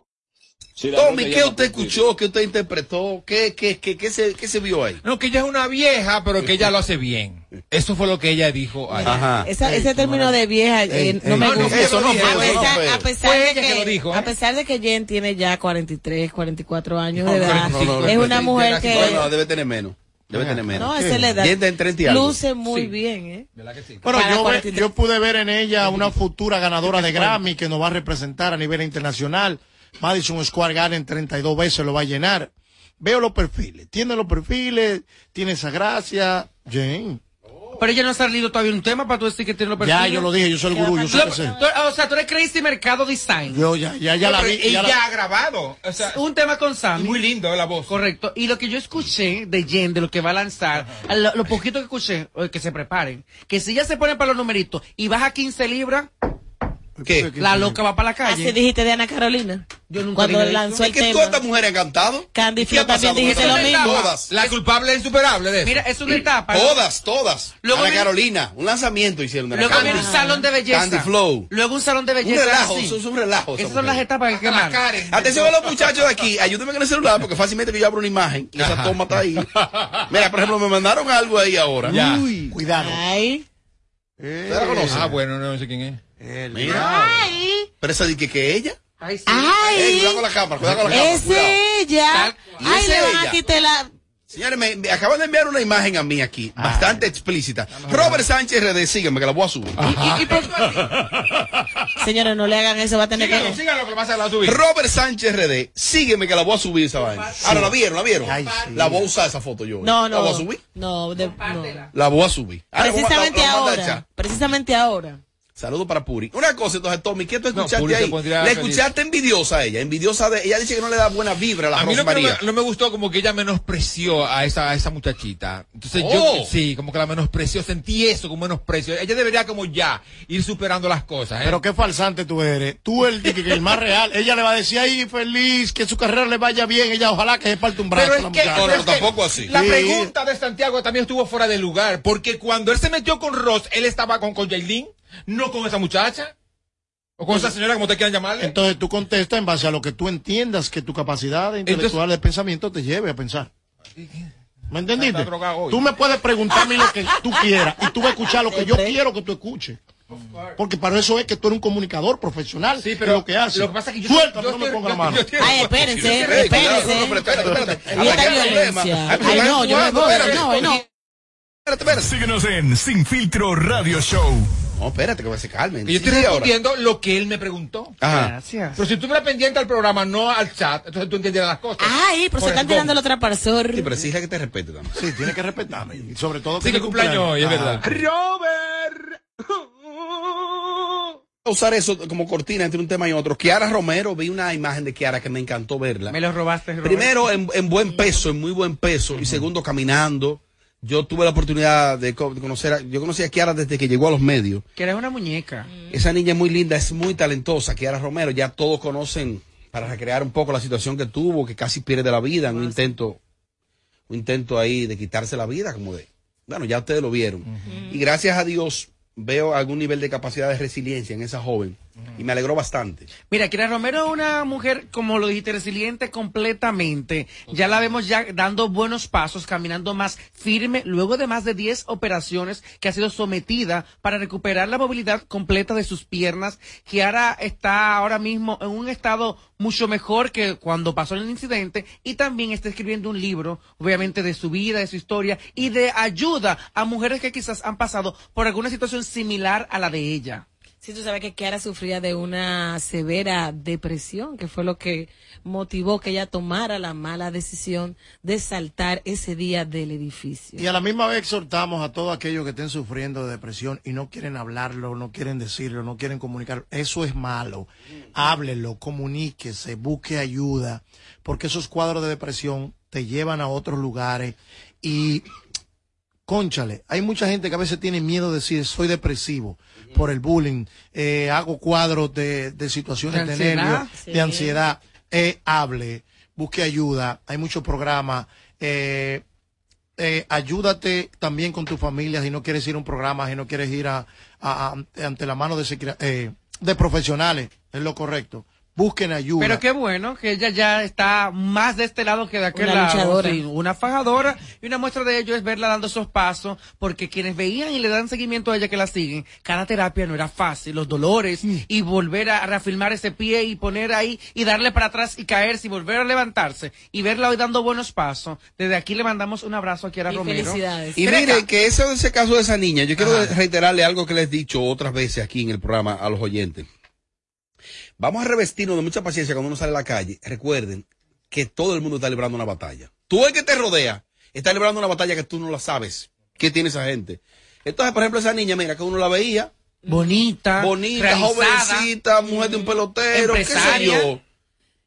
Si Tommy, ¿qué usted escuchó? ¿Qué usted interpretó? ¿Qué, qué, qué, qué, se, qué se vio ahí? No, que ella es una vieja, pero que ella lo hace bien. Eso fue lo que ella dijo ahí. Ajá. Esa- ese término de vieja eh, no ey, me no, gusta. eso no fue, a, no pesar, fue. a pesar Fue de que que, lo dijo, ¿eh? a pesar de que Jen tiene ya 43, 44 años No, de edad, no, no, no, es una mujer no, que No, debe tener menos. Debe tener menos. no, esa es la edad. Diente en 30 y algo. luce muy Sí. bien, ¿eh? Bueno, Para yo, ve- 43. yo pude ver en ella una futura ganadora de Grammy que nos va a representar a nivel internacional. Madison Square Garden 32 veces lo va a llenar. Veo los perfiles. Tiene los perfiles, tiene esa gracia. Jane. Pero ella no ha salido todavía un tema para tú decir que tiene los Ya, perfiles. yo lo dije, yo soy el gurú, yo sé Tú- que sé. tú- O sea, tú eres Crazy Mercado Design. Yo ya, ya, ya la vi. Y ya ya, la- ha grabado. O sea, un tema con Sammy. Muy lindo la voz. Correcto. Y lo que yo escuché de Jen, de lo que va a lanzar, lo, lo poquito que escuché, eh, que se preparen, que si ella se pone para los numeritos y baja 15 libras, ¿Qué? la loca va para la calle. Así dijiste de Ana Carolina. Yo nunca Cuando dije lanzó el Es que tema. todas estas mujeres han cantado. Candy ¿Qué ha Flow también dijiste lo mismo. Todas. La culpable es insuperable de eso. Mira, es una etapa. Todas, todas. Luego Ana viene- Carolina, un lanzamiento hicieron de la Luego Candy. viene un salón de belleza. Candy Flow. Luego un salón de Un belleza. relajo, así. eso es un relajo. esa Esas son las etapas que queman. Atención a los muchachos de aquí, ayúdenme con el celular porque fácilmente que yo abro una imagen y esa toma está ahí. Mira, por ejemplo, me mandaron algo ahí ahora. Ya. Uy, cuidado. Ay. ¿Usted la conoce? Ah, bueno, no sé quién es. Mira. Ay. Pero esa de que, que ella. Ay, sí. Ey, Ay. cuidado con la cámara, cuidado con la cámara. Es cuidado. ella. ¿Y Ay, es le van ella? a quitar la... Señores, me, me acaban de enviar una imagen a mí aquí, bastante explícita. Robert Sánchez RD, sígueme que la voy a subir. Y, y por- (laughs) Señores, no le hagan eso, va a tener Síganlo, que... síganlo, que lo vas a la subir. Robert Sánchez RD, sígueme que la voy a subir esa vaina. Ahora, ¿la vieron? ¿La vieron? Ay, sí. La voy a usar esa foto yo. No, ¿La voy a no. subir? No, de- no. La voy a subir. Ahora, Precisamente la- la- la manda a echar. ahora. Precisamente ahora. Saludos para Puri. Una cosa, entonces, Tommy, ¿qué tú No, escuchaste se ahí? feliz. escuchaste envidiosa a ella. Envidiosa de. Ella dice que no le da buena vibra a la A mí no María. me, no me gustó como que ella menospreció a esa, a esa muchachita. Entonces Oh. yo, sí, como que la menospreció, sentí eso como menosprecio. Ella debería como ya ir superando las cosas. ¿eh? Pero qué falsante tú eres. Tú el, que, que el más real. Ella le va a decir ahí feliz, que su carrera le vaya bien. Ella ojalá que se parte un brazo. Pero es la que, no, es que tampoco así. La Sí. pregunta de Santiago también estuvo fuera de lugar, porque cuando él se metió con Ross, él estaba con, con Jailin, no con esa muchacha. O con esa señora, como te quieran llamarle. Entonces tú contestas en base a lo que tú entiendas que tu capacidad intelectual de pensamiento te lleve a pensar. ¿Me entendiste? Tú me puedes preguntar a mí lo que tú quieras y tú vas a escuchar lo que yo quiero que tú escuches. Porque para eso es que tú eres un comunicador profesional. Sí, pero lo que lo que pasa es que yo- Suelta, yo no me ponga la mano. Ay, espérense, espérense. no, espérate, espérate. Ay, no, yo me voy. Espérate, No, ay, no. espérate, espérate. Síguenos en Sin Filtro Radio Show. No, espérate, que se calmen. Yo estoy Sí, ahora. lo que él me preguntó. Ajá. Gracias. Pero si tú estuvieras pendiente al programa, no al chat, entonces tú entendieras las cosas. Ay, pero se están el tirando gong. el trapasor. Sí, pero exige que te respete también. Sí, tiene que respetarme. Y sobre todo Sí, que cumpleaños hoy, es verdad. Robert. a usar eso como cortina entre un tema y otro. Kiara Romero, vi una imagen de Kiara que me encantó verla. Me lo robaste, Robert. Primero, en, en buen peso, en muy buen peso. Y segundo, caminando. Yo tuve la oportunidad de, co- de conocer, a, yo conocí a Kiara desde que llegó a los medios. Que eres una muñeca. Esa niña es muy linda, es muy talentosa, Kiara Romero. Ya todos conocen, para recrear un poco la situación que tuvo, que casi pierde la vida en un intento, un intento ahí de quitarse la vida, como de, bueno, ya ustedes lo vieron. Y gracias a Dios veo algún nivel de capacidad de resiliencia en esa joven. Y me alegró bastante. Mira, Kira Romero es una mujer, como lo dijiste, resiliente completamente. Ya la vemos ya dando buenos pasos, caminando más firme, luego de más de 10 operaciones que ha sido sometida para recuperar la movilidad completa de sus piernas. Kiara está ahora mismo en un estado mucho mejor que cuando pasó el incidente y también está escribiendo un libro, obviamente, de su vida, de su historia y de ayuda a mujeres que quizás han pasado por alguna situación similar a la de ella. Sí, tú sabes que Kiara sufría de una severa depresión, que fue lo que motivó que ella tomara la mala decisión de saltar ese día del edificio. Y a la misma vez exhortamos a todos aquellos que estén sufriendo de depresión y no quieren hablarlo, no quieren decirlo, no quieren comunicar. Eso es malo. Háblelo, comuníquese, busque ayuda, porque esos cuadros de depresión te llevan a otros lugares y Conchale, hay mucha gente que a veces tiene miedo de decir soy depresivo por el bullying, eh, hago cuadros de, de situaciones De de, ansiedad. nervios, Sí. de ansiedad. Eh, hable, busque ayuda, hay muchos programas. Eh, eh, ayúdate también con tu familia si no quieres ir a un programa, si no quieres ir a, a- a- ante la mano de, eh, de profesionales, es lo correcto. Busquen ayuda. Pero qué bueno que ella ya está más de este lado que de aquel Una lado. luchadora. sí, una fajadora. Y una muestra de ello es verla dando esos pasos, porque quienes veían y le dan seguimiento a ella que la siguen, cada terapia no era fácil, los dolores, y volver a reafirmar ese pie y poner ahí y darle para atrás y caerse y volver a levantarse y verla hoy dando buenos pasos. Desde aquí le mandamos un abrazo a Kiara Y Romero. felicidades. Y mire que ese, ese caso de esa niña, yo quiero reiterarle algo que les he dicho otras veces aquí en el programa a los oyentes. Vamos a revestirnos de mucha paciencia cuando uno sale a la calle. Recuerden que todo el mundo está librando una batalla. Tú el que te rodea está librando una batalla que tú no la sabes. ¿Qué tiene esa gente? Entonces, por ejemplo, esa niña, mira, que uno la veía. Bonita. Bonita, realizada, jovencita, mujer de un pelotero, qué sé empresaria. yo.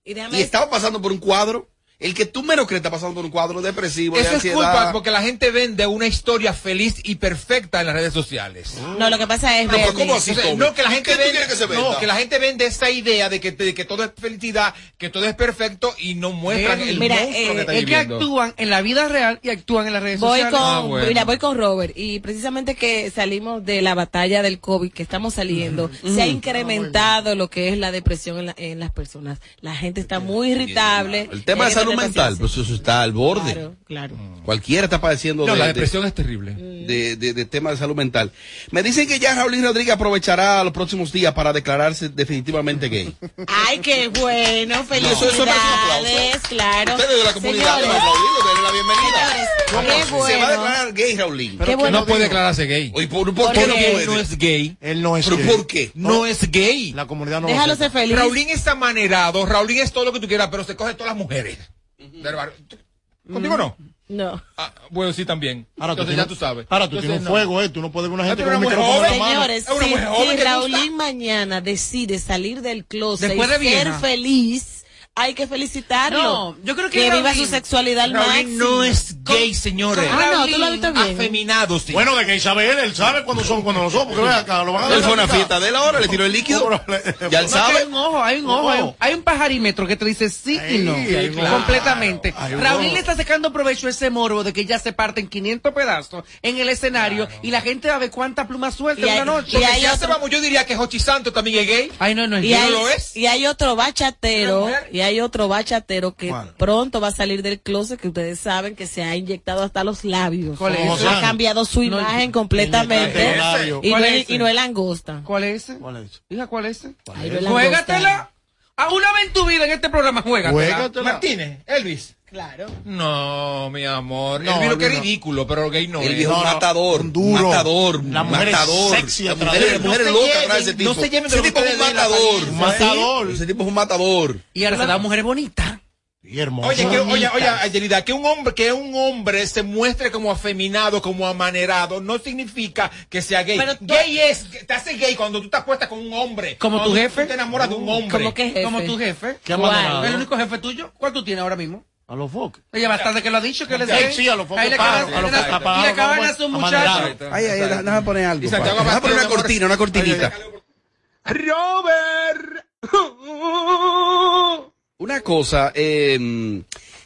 Y estaba pasando por un cuadro. El que tú menos crees está pasando por un cuadro depresivo, de Eso es ansiedad. culpa porque la gente vende una historia feliz y perfecta en las redes sociales. No, lo que pasa es, No, ¿cómo así? No, que la gente ¿Qué tú vende, que se venda? no, que la gente vende esa idea de que, de que todo es felicidad, que todo es perfecto y no muestran el mira, monstruo eh, que está es Es que viviendo. actúan en la vida real y actúan en las redes Voy sociales. con, Ah, bueno. mira, voy con Robert y precisamente que salimos de la batalla del COVID, que estamos saliendo, se ha incrementado lo que es la depresión en, la- en las personas. La gente está muy irritable. El tema de Hay que salud mental, pues eso está al borde. Claro, claro. Cualquiera está padeciendo No, de, la de- depresión es terrible. de, de, de temas de salud mental. Me dicen que ya Raúl Rodríguez aprovechará los próximos días para declararse definitivamente gay. (laughs) Ay, qué bueno, eso- eso aplauso. felicidades, claro. Ustedes de la comunidad Señores, deben aplaudirlo, denle la bienvenida. señores, qué Se va a bueno. declarar gay, Raulín. Qué bueno. no puede declararse gay. ¿por, qué no él puede? no es gay. Él no es ¿Pero gay. por qué? No es gay. La comunidad no lo Déjalo ser feliz. Raulín es amanerado, Raulín es todo lo que tú quieras, pero se coge todas las mujeres. Del barrio. ¿Contigo no? No. Ah, bueno, sí, también. Ahora tú Entonces tienes, ya tú sabes. Ahora tú Entonces, tienes un no. fuego, eh. Tú no puedes ver una gente con un una micrófono. Señores, Es una si, mujer joven si Raulín mañana decide salir del closet Después y de ser feliz, hay que felicitarlo. No, yo creo que viva Raulín- su sexualidad al Raulín máximo. no es gay, señores. Ah, no, tú lo has visto bien. Afeminado, sí. Bueno, de que Isabel, él sabe cuándo son, cuando no son, porque ve acá, lo van a Él fue a una fiesta de él ahora, le tiró el líquido. Ya él No, que hay sabe. un ojo, hay un ojo, hay un, hay un pajarímetro que te dice sí y no. Claro. Completamente. Raulín ojo. le está sacando provecho a ese morbo de que ya se parte en 500 pedazos en el escenario y la gente va a ver cuánta pluma suelta Y en una noche. y hay ya otro- se vamos, yo diría que Jochi Santos también es gay. Ay, no, no es Y gay. hay, lo es? y hay otro bachatero, ¿Una mujer? Y hay otro bachatero que ¿Cuál? pronto va a salir del closet, que ustedes saben que se ha inyectado hasta los labios. ¿Cuál es Ha ese? cambiado su No, imagen completamente. Y no, ¿Cuál es, y no es langosta. ¿Cuál es ese? ¿Cuál es? Hija, ¿cuál es ese? No es. Juégatela. A una vez en tu vida en este programa, juégatela. Juégatela. Martínez, Elvis. Claro. No, mi amor. No, Elvis lo que es ridículo, pero gay no El es. viejo No, matador, un duro. matador, La mujer es matador. sexy Las atrás mujeres, de él. las mujeres No se locas atrás de lleven- ese tipo. no se lleven de ese tipo es un la matador. matador. Ese tipo es un matador. Y ahora se da mujeres bonitas. Y hermoso. Oye, que, oye, oye, Ayelida, que un hombre, que un hombre se muestre como afeminado, como amanerado, no significa que sea gay. Pero tú- gay es, te hace gay cuando tú te acuestas con un hombre. Como tu jefe. Tú te enamoras de un hombre. ¿Cómo que jefe? Como tu jefe. ¿Qué. ¿El único jefe tuyo? ¿Cuál tú tienes ahora mismo? A los foques. Oye, bastante que lo ha dicho, que le Sí, sí, a los focos Ahí le acaban, a los y apagados, le acaban vamos, a su amanerado. muchacho. Ay, ay, déjame poner algo. Pa. Déjame poner una cortina, una cortinita. Robert. Una cosa, eh,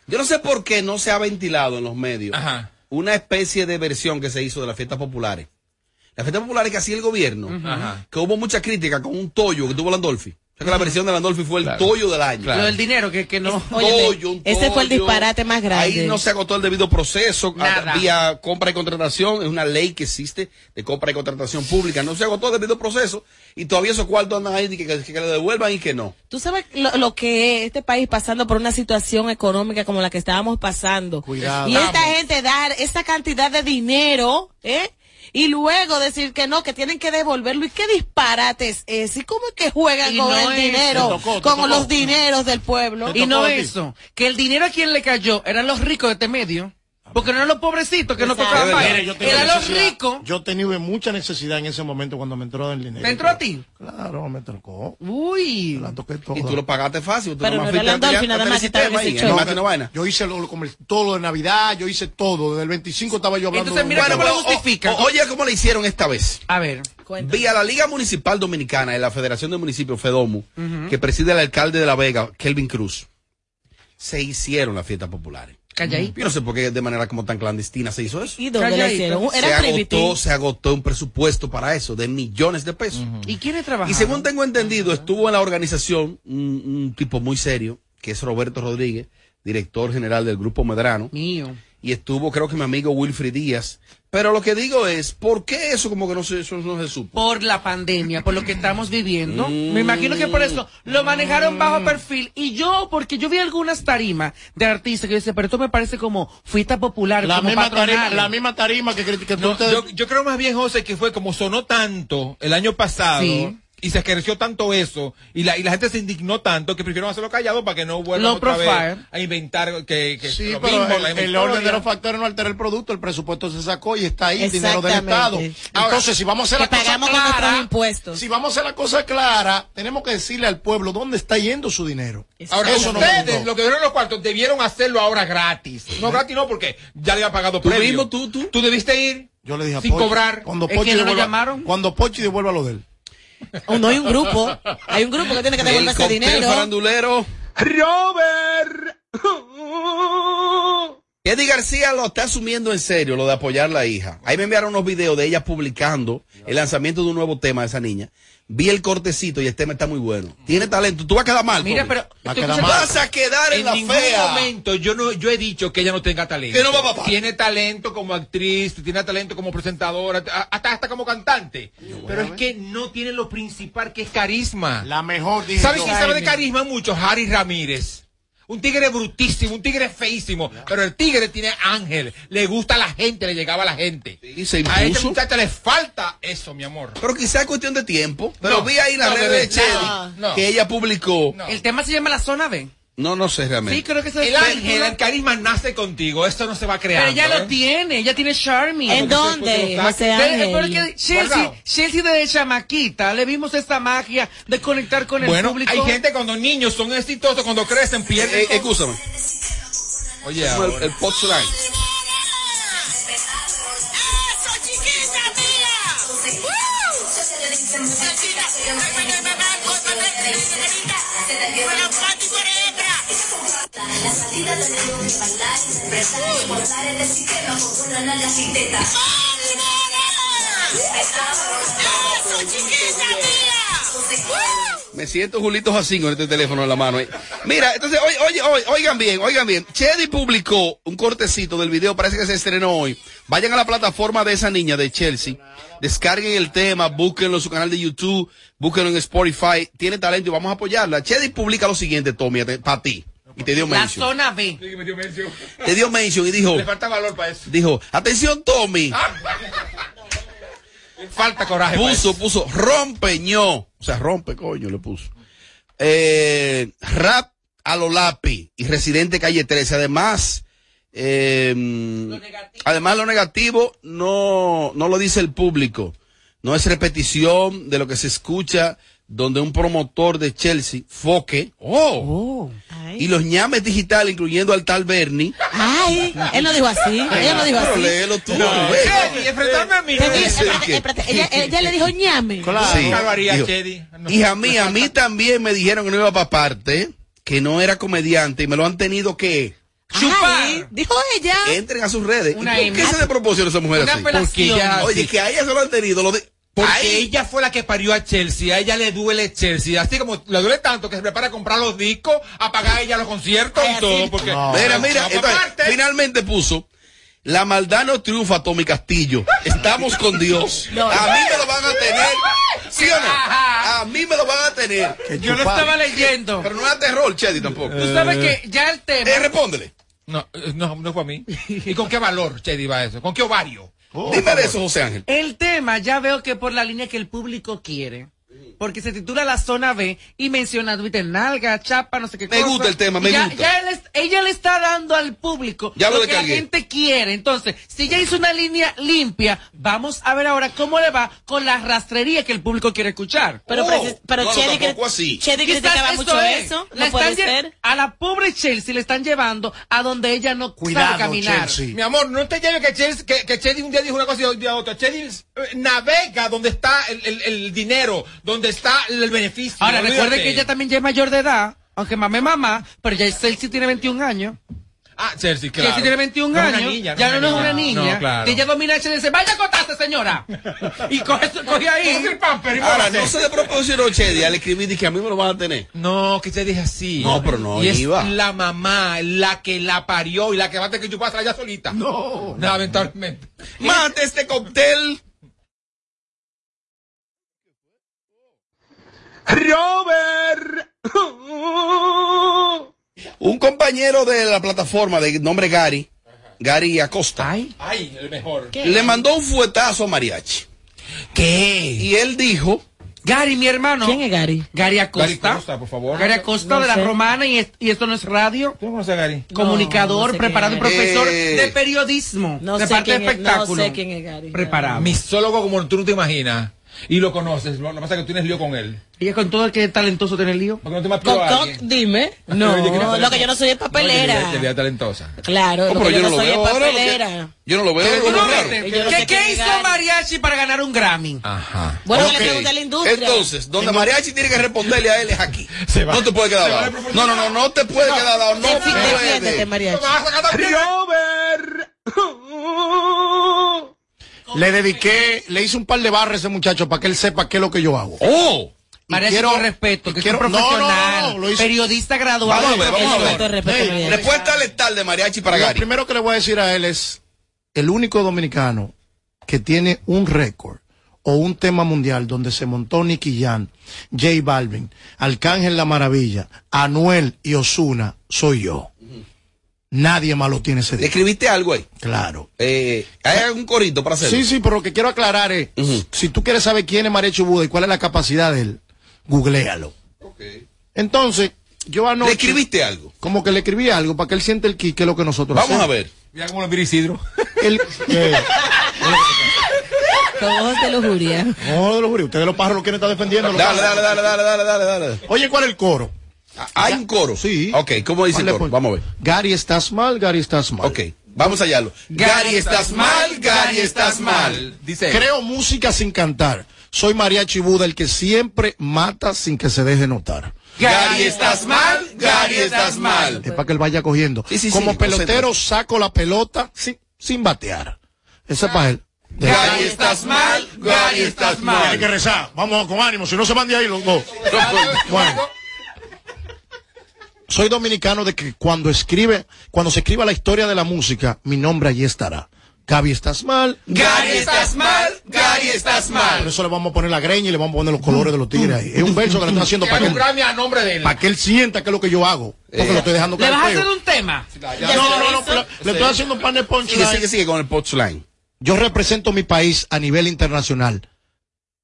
yo no sé por qué no se ha ventilado en los medios Ajá. una especie de versión que se hizo de las fiestas populares. Las fiestas populares que hacía el gobierno, Ajá. que hubo mucha crítica con un tollo que tuvo Landolfi. O sea que la versión de Landolfi fue el tollo del año. Lo del dinero, que, que no. Óyeme, Tollo, un ese fue el tollo. disparate más grande. Ahí no se agotó el debido proceso. Nada. Había compra y contratación. Es una ley que existe de compra y contratación pública. No se agotó el debido proceso. Y todavía esos cuartos andan ahí que, que, que le devuelvan y que no. Tú sabes lo, lo que es este país pasando por una situación económica como la que estábamos pasando. Cuidado. Y esta gente dar esa cantidad de dinero, ¿eh? Y luego decir que no, que tienen que devolverlo. ¿Y qué disparate es ese? ¿Y cómo es que juegan Y con no el es- dinero, tocó, con tocó. los dineros del pueblo? Y no eso, que el dinero a quien le cayó eran los ricos de este medio. Porque no eran los pobrecitos que no tocaban tenía Eran los ricos. Yo tenía mucha necesidad en ese momento cuando me entró el dinero. ¿Te entró a ti? Claro, me tocó. Uy. La toqué toda. Y tú lo pagaste fácil. Tú Pero no era Landolfi nada más que estaba en. Yo hice lo- como el- todo lo de Navidad, yo hice todo. Desde el 25 estaba yo hablando Entonces, mira Bueno, cómo lo pero- justifica. Oye, ¿cómo le hicieron esta vez? A ver. Vía la Liga Municipal Dominicana de la Federación de Municipios, FEDOMU, que preside el alcalde de La Vega, Kelvin Cruz, se hicieron las fiestas populares. Calladito. Yo no sé por qué de manera como tan clandestina se hizo eso. ¿Y dónde la hicieron? Se Era agotó, se agotó un presupuesto para eso de millones de pesos. ¿Y quiénes trabajaron? Y según tengo entendido, estuvo en la organización un, un tipo muy serio, que es Roberto Rodríguez, director general del Grupo Medrano. Mío. Y estuvo, creo que mi amigo Wilfrid Díaz. Pero lo que digo es, ¿por qué eso como que no se, eso no se supo? Por la pandemia, por lo que estamos viviendo. Mm. Me imagino que por eso lo manejaron bajo perfil. Y yo, porque yo vi algunas tarimas de artistas que yo decía, pero esto me parece como fiesta popular, La como misma, tarima, la misma tarima que, que, que No, ustedes- yo, yo creo más bien, José, que fue como sonó tanto el año pasado Sí. Y se creció tanto eso y la, y la gente se indignó tanto que prefirieron hacerlo callado para que no vuelvan otra vez a inventar que, que Sí, lo pero mismo, el, orden de los factores no altera el producto, el presupuesto se sacó y está ahí, el dinero del. Estado. Entonces, si vamos a hacer la cosa clara, impuestos. si vamos a hacer la cosa clara, tenemos que decirle al pueblo dónde está yendo su dinero. Ahora, Eso no me ustedes, lo que dieron los cuartos, debieron hacerlo ahora gratis. No gratis no, porque ya le había pagado ¿Tú premio. mismo, tú, tú? Tú debiste ir Yo le dije a sin Pochi, cobrar. Cuando Es Pochi, que no lo devuelva, llamaron. cuando Pochi devuelva lo de él. Oh, no hay un grupo. Hay un grupo que tiene que devolver ese dinero. farandulero. Robert. Eddie García lo está asumiendo en serio, lo de apoyar la hija. Ahí me enviaron unos videos de ella publicando el lanzamiento de un nuevo tema de esa niña. Vi el cortecito y el tema está muy bueno. Tiene talento. Tú vas a quedar mal. Mira, pero Va a tú quedar escuchas- mal. vas a quedar en, en la ningún fea. momento yo no yo he dicho que ella no tenga talento. Que no va a pasar. Tiene talento como actriz, tiene talento como presentadora, hasta hasta como cantante. Pero es que no tiene lo principal que es carisma. La mejor, ¿Sabes quién sabe de carisma mucho? Harry Ramírez. Un tigre brutísimo, un tigre feísimo, pero el tigre tiene ángel, le gusta a la gente, le llegaba a la gente. Y se A este muchacho le falta eso, mi amor. Pero quizá es cuestión de tiempo. Pero No, vi ahí en la no, red bebé, de Chedi no, no. que ella publicó. El tema se llama La Zona B. No, no sé realmente. Sí, creo que El ángel, el carisma nace contigo, esto no se va creando. Pero ella ¿eh? lo tiene, ella tiene Charming. ¿En dónde, José Ángel? Porque Chelsea. Chelsea desde chamaquita le vimos esta magia de conectar con el Bueno, público. hay gente cuando niños son exitosos, cuando crecen pierden. Eh, escúchame. Oye, El, ahora. el punchline. Me siento Julito Jacingo en este teléfono en la mano. eh. Mira, entonces, oye, oye, oigan bien, oigan bien. Chedi publicó un cortecito del video, parece que se estrenó hoy. Vayan a la plataforma de esa niña de Chelsea, descarguen el tema, búsquenlo en su canal de YouTube, búsquenlo en Spotify. Tiene talento y vamos a apoyarla. Chedi publica lo siguiente, Tommy, para ti. Y te dio La mention. zona B. Sí, me dio mención. Te dio mention y dijo, Le falta valor para eso. dijo, atención Tommy. Falta coraje. Puso, puso, rompeño. O sea, rompe, coño, le puso. Eh, rap a lo lápiz y residente calle 13. Además, eh, además lo negativo no, no lo dice el público. No es repetición de lo que se escucha donde un promotor de Chelsea, Foque, oh, y los ñames digitales, incluyendo al tal Bernie. Ay, él no dijo así. Ella no dijo Pero así. léelo tú, No. Chedi, enfrentarme a mí. Espérate, espérate, ella, ella le dijo ñame. Sí. Salvaría, Dijo, Chedi. No. Hija mía, a mí también me dijeron que no iba para parte, que no era comediante y me lo han tenido que Ay, dijo ella. entren a sus redes. Una ¿Y por qué se le proporciona a esa mujer Una así? apelación. Porque ella- Oye, sí. que a ella se lo han tenido. Lo de, Porque Ay, ella fue la que parió a Chelsea, a ella le duele Chelsea, así como le duele tanto que se prepara a comprar los discos, a pagar ella los conciertos Ay, y todo, porque No. Mira, mira, entonces, finalmente puso. La maldad no triunfa, Tommy Castillo. Estamos con Dios. (laughs) No. A mí me lo van a tener. (laughs) ¿Sí o no? A mí me lo van a tener. Que Yo lo estaba leyendo. Pero no es terror, Chedi, tampoco. Tú sabes que ya el tema. Eh, respóndele. no, eh, no, no fue a mí. ¿Y con qué valor, Chedi, va eso? ¿Con qué ovario? Dime de eso, José Ángel. El tema ya veo que por la línea que el público quiere. Porque se titula La Zona B y menciona Twitter, nalga, chapa, no sé qué Me cosa. gusta el tema, me ya- gusta. ya él es- ella le está dando al público Ya lo que la gente quiere. Entonces, si ya hizo una línea limpia, vamos a ver ahora cómo le va con la rastrería que el público quiere escuchar. Pero precis- pero Oh, no, Chedi tampoco así. Chedi criticaba mucho es. eso. La No puede ser. A la pobre Chelsea le están llevando a donde ella no Cuidado, sabe caminar. Chelsea. Mi amor, no te lleves que Chelsea, que, que Chedi un día dijo una cosa y otro día otra. Chedi eh, navega donde está el, el- el dinero, donde está el beneficio. Ahora, olvídate. recuerde que ella también ya es mayor de edad, aunque mame mamá, pero ya Chelsea tiene 21 años. Ah, Chelsea, claro. Chelsea tiene 21 No es una años. niña, ya no, es una niña. No, claro. Que ella domina Chelsea y dice, vaya a acotarse, señora. y coge, coge ahí. Coge el pamper y Ahora, no se le proporcionó Chedi al escribir y que a mí me lo van a tener. No, que te dije así. No, pero no, Y es iba. la mamá, la que la parió y la que va a tener que chuparse allá solita. No. Lamentablemente. Mate este cóctel. Robert. Un compañero de la plataforma de nombre Gary, Gary Acosta, Ay, el mejor. le mandó un fuetazo a Mariachi. ¿Qué? Y él dijo, Gary, mi hermano. ¿Quién es Gary? Gary Acosta. Gary Costa, por favor. Gary Acosta No de la. Romana y, es- y esto no es radio. ¿Tú conoces a Gary? Comunicador, no sé preparado y profesor Eh. de periodismo. No de sé parte de quién es- no espectáculo. sé quién es Gary. Preparado. Misólogo como tú no te imaginas. Y lo conoces. Lo que pasa es que tú tienes lío con él. Y es con todo el que es talentoso tiene el lío. Porque no te mapeó a dime. (laughs) No, era lo que yo no soy es No, papelera. que ella talentosa. Claro, No, lo pero que yo yo no no lo soy es veo ahora, lo que- papelera. yo no lo veo. No no ¿Qué, hizo. Mariachi para ganar un Grammy? Ajá. Bueno, Ok. le pregunté a la industria. Entonces, donde Mariachi tiene que responderle a él es aquí. (laughs) Se va. No te puede quedar dado. No, no, no, no te puede quedar dado. No puede. mariachi. Robert. (laughs) Le dediqué, le hice un par de barras a ese muchacho para que él sepa qué es lo que yo hago. ¡Oh! Mariachi quiero- con respeto, que quiero- es un no, no, profesional, no, lo hice- periodista graduado. Vamos a ver, vamos a ver. respeto, Hey, mariachi. Respuesta letal de Mariachi para Lo Gary. primero que le voy a decir a él es el único dominicano que tiene un récord o un tema mundial donde se montó Nicky Jan, J Balvin, Arcángel La Maravilla, Anuel y Osuna, soy yo. Nadie más lo tiene ese ¿Le día. escribiste algo ahí? Claro. Eh, ¿Hay algún corito para hacerlo? Sí, sí, pero lo que quiero aclarar es, si tú quieres saber quién es Marecho Buda y cuál es la capacidad de él, googlealo. Entonces, yo anoche... ¿Le escribiste algo? Como que le escribí algo para que él siente el ki, que es lo que nosotros Vamos a ver. Mira cómo lo mira Isidro. El, (laughs) eh, ojos de lujuria. no, de ustedes los pájaros lo quieren estar defendiendo. dale, dale, dale, dale, dale, dale. Oye, ¿cuál es el coro? ¿Hay un coro? Sí. Ok, ¿cómo dice el coro? Vamos a ver. Gary, estás mal, Gary, estás mal. Ok, vamos a hallarlo. Gary, estás mal, Gary, estás mal. Dice. Creo música sin cantar. Soy Mariachi Buda, el que siempre mata sin que se deje notar. Gary, estás mal, Gary, estás mal. Es para que él vaya cogiendo. Sí, sí, sí, Como pelotero saco la pelota sin, sin batear. Ese es para él. De- Gary, estás mal, Gary, estás Hay mal. que rezar. Vamos con ánimo, si no se van de ahí los dos. Bueno. Soy dominicano de que cuando escribe, cuando se escriba la historia de la música, mi nombre allí estará. Gaby, estás mal. Gary, estás mal, Gary, estás Por mal. eso le vamos a poner la greña y le vamos a poner los colores de los tigres ahí. Es un verso que le estoy haciendo para que, él, Grammy a nombre de él. para que él sienta que es lo que yo hago. Porque lo estoy dejando ¿Le vas a hacer un tema? No, no, no, pero le estoy haciendo un pan de Sigue, punchline. sigue, sigue con el punchline. Yo represento mi país a nivel internacional.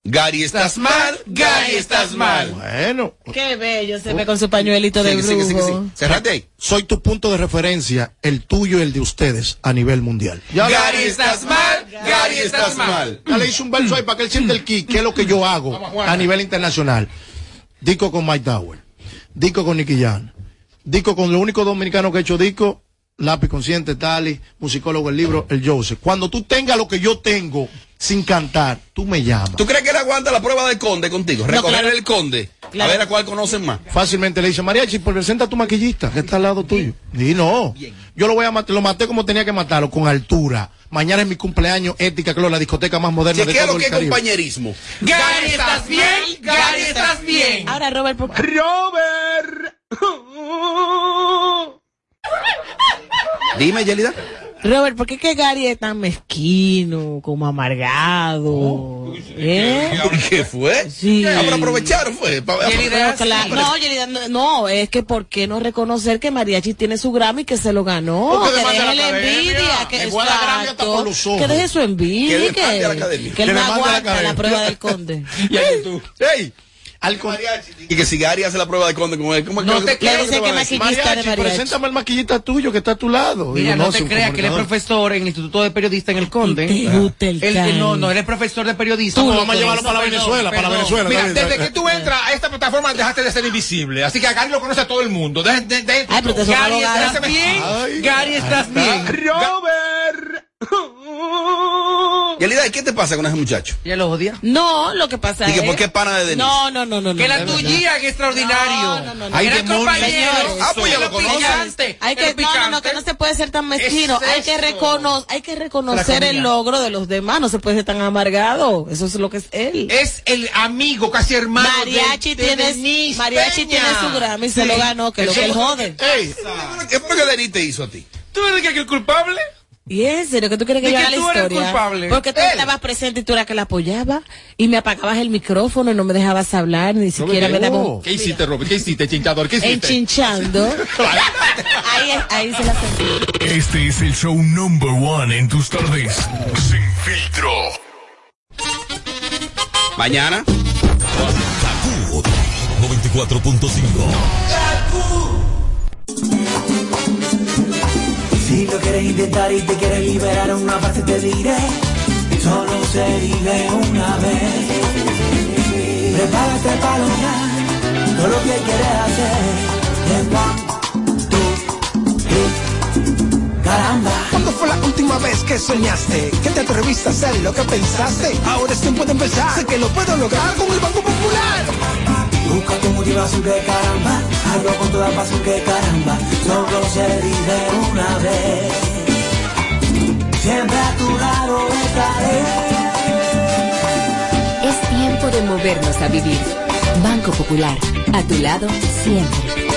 Gary, estás mal, Gary, estás mal. Bueno, Qué bello se ve con su pañuelito de Sigue, sigue, sigue, brujo. sigue. Cerrate ahí. soy tu punto de referencia, el tuyo y el de ustedes a nivel mundial. Ya, Gary, estás mal, Gary, estás mal. ya le hice un verso ahí para que él sienta el ki, que es lo que yo hago a nivel internacional. Disco con Mike Tower, disco con Nicky Jan, disco con lo único dominicano que he hecho disco, lápiz consciente, Tali, musicólogo el libro, el Joseph. Cuando tú tengas lo que yo tengo sin cantar, tú me llamas. ¿Tú crees que él aguanta la prueba del conde contigo? Recoger claro. el conde. Claro. A ver a cuál conocen más. Fácilmente le dice, Mariachi, pues presenta a tu maquillista, que está al lado tuyo. Y no, yo lo voy a matar, lo maté como tenía que matarlo, con altura. Mañana es mi cumpleaños, ética, que es la discoteca más moderna de todo lo el que es Caribe. compañerismo. Gary, ¿estás bien? Gary, ¿estás bien? Ahora, Robert, por- Robert. Dime, Yelida. Robert, ¿por qué que Gary es tan mezquino, como amargado? ¿Eh? ¿Qué fue? Sí. Ah, pero aprovecharon, fue. no, Yelida, no, no, es que ¿por qué no reconocer que Mariachi tiene su Grammy y que se lo ganó? Que deje la envidia, que exacto, que deje su envidia, Que que, que la aguanta la prueba del conde. (laughs) Y ahí tú. ¡Ey! Y que si Gary hace la prueba de conde con él, ¿cómo No te qué- qué- creas te que maquillista de mariachi. Preséntame el maquillista tuyo que está a tu lado. Mira, Digo, no, te creas que él es profesor en el Instituto de Periodista en el Conde. te gusta el Él- can. No, no, él es profesor de periodismo. Vamos, vamos a llevarlo para la Venezuela, para la Venezuela. Mira, desde que tú entras a esta plataforma dejaste de ser invisible. Así que a Gary lo conoce a todo el mundo. De, de, de- Ay, pero te sonó Gary, Gary. ¿estás bien? Gary, ¿estás bien? Robert. (coughs) Yelida, ¿y qué te pasa con ese muchacho? ¿Ya lo odia? No, lo que pasa ¿Y que es... por qué pana de Denise? No, no, no, no. Que no, la tuya es extraordinario. No, no, no, no. Hay Era compañero. Ah, pues ya lo conoces. Hay que, no, no, no, que no se puede ser tan mezquino. Es hay que reconocer, hay que reconocer el logro de los demás. No se puede ser tan amargado. Eso es lo que es él. Es el amigo, casi hermano. Mariachi de- de tiene, Denise Mariachi Peña. tiene su Grammy, se lo ganó, que lo que él jode. Ey, ¿qué fue que Denise te hizo a ti? ¿Tú eres es el culpable? Y es en serio que tú quieres que ¿De yo haga la eres historia. culpable? Porque tú Él. estabas presente y tú eras que la apoyaba y me apagabas el micrófono y no me dejabas hablar, ni siquiera me dabas un- ¿Qué hiciste, Robert? ¿Qué hiciste, chinchador? ¿Qué hiciste? enchinchando. (laughs) ahí, ahí se la sentí. Este es el show number one en tus tardes. Sin filtro. Mañana. 94.5. Quieres intentar y te quieres liberar una parte te diré Solo se vive una vez Prepárate para lograr todo lo que quieres hacer En one, two, three, caramba ¿Cuándo fue la última vez que soñaste? Que te atreviste a hacer lo que pensaste. Ahora es tiempo de empezar. Sé que lo puedo lograr con el Banco Popular. Busca tu motivación que caramba Hazlo con toda pasión que caramba Solo se vive una vez Siempre a tu lado Es tiempo de movernos a vivir. Banco Popular, a tu lado siempre.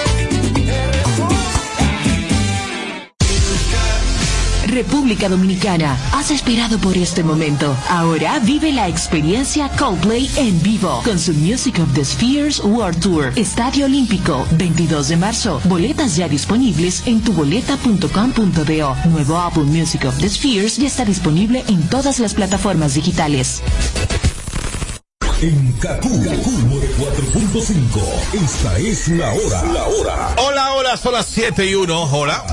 República Dominicana, has esperado por este momento. Ahora vive la experiencia Coldplay en vivo con su Music of the Spheres World Tour. Estadio Olímpico, 22 de marzo. Boletas ya disponibles en tuboleta.com.do. Nuevo álbum Music of the Spheres ya está disponible en todas las plataformas digitales. En Kaku, Kaku 4.5. Esta es la hora. La hora. Hola, hola, son las 7 y 1. Hola.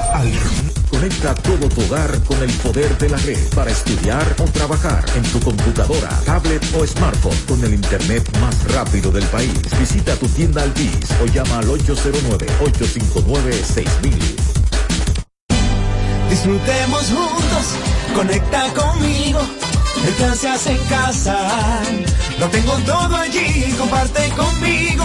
Conecta todo tu hogar con el poder de la red para estudiar o trabajar en tu computadora, tablet o smartphone con el internet más rápido del país. Visita tu tienda Altis o llama al 809-859-6000. Disfrutemos juntos, conecta conmigo. El se en casa. Lo tengo todo allí, comparte conmigo.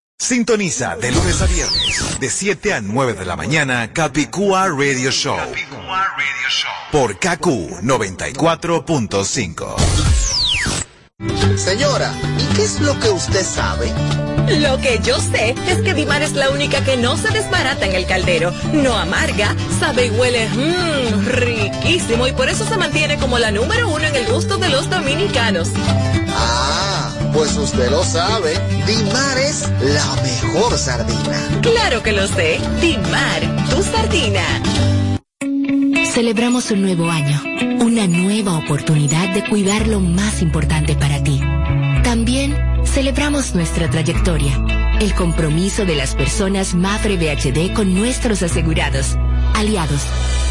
Sintoniza de lunes a viernes, de 7 a 9 de la mañana, Capicúa Radio Show. Por KQ 94.5. Señora, ¿y qué es lo que usted sabe? Lo que yo sé es que Dimar es la única que no se desbarata en el caldero, no amarga, sabe y huele mmm, riquísimo y por eso se mantiene como la número uno en el gusto de los dominicanos. Ah, pues usted lo sabe. Dimar es la mejor sardina. Claro que lo sé, Dimar, tu sardina. Celebramos un nuevo año, una nueva oportunidad de cuidar lo más importante para ti. También celebramos nuestra trayectoria, el compromiso de las personas Mafre BHD con nuestros asegurados, aliados,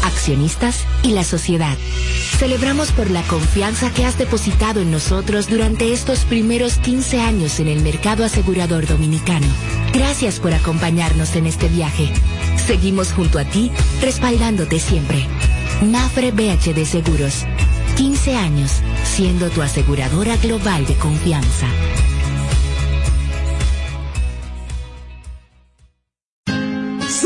accionistas y la sociedad. Celebramos por la confianza que has depositado en nosotros durante estos primeros 15 años en el mercado asegurador dominicano. Gracias por acompañarnos en este viaje. Seguimos junto a ti, respaldándote siempre. Mafre BHD Seguros. 15 años siendo tu aseguradora global de confianza.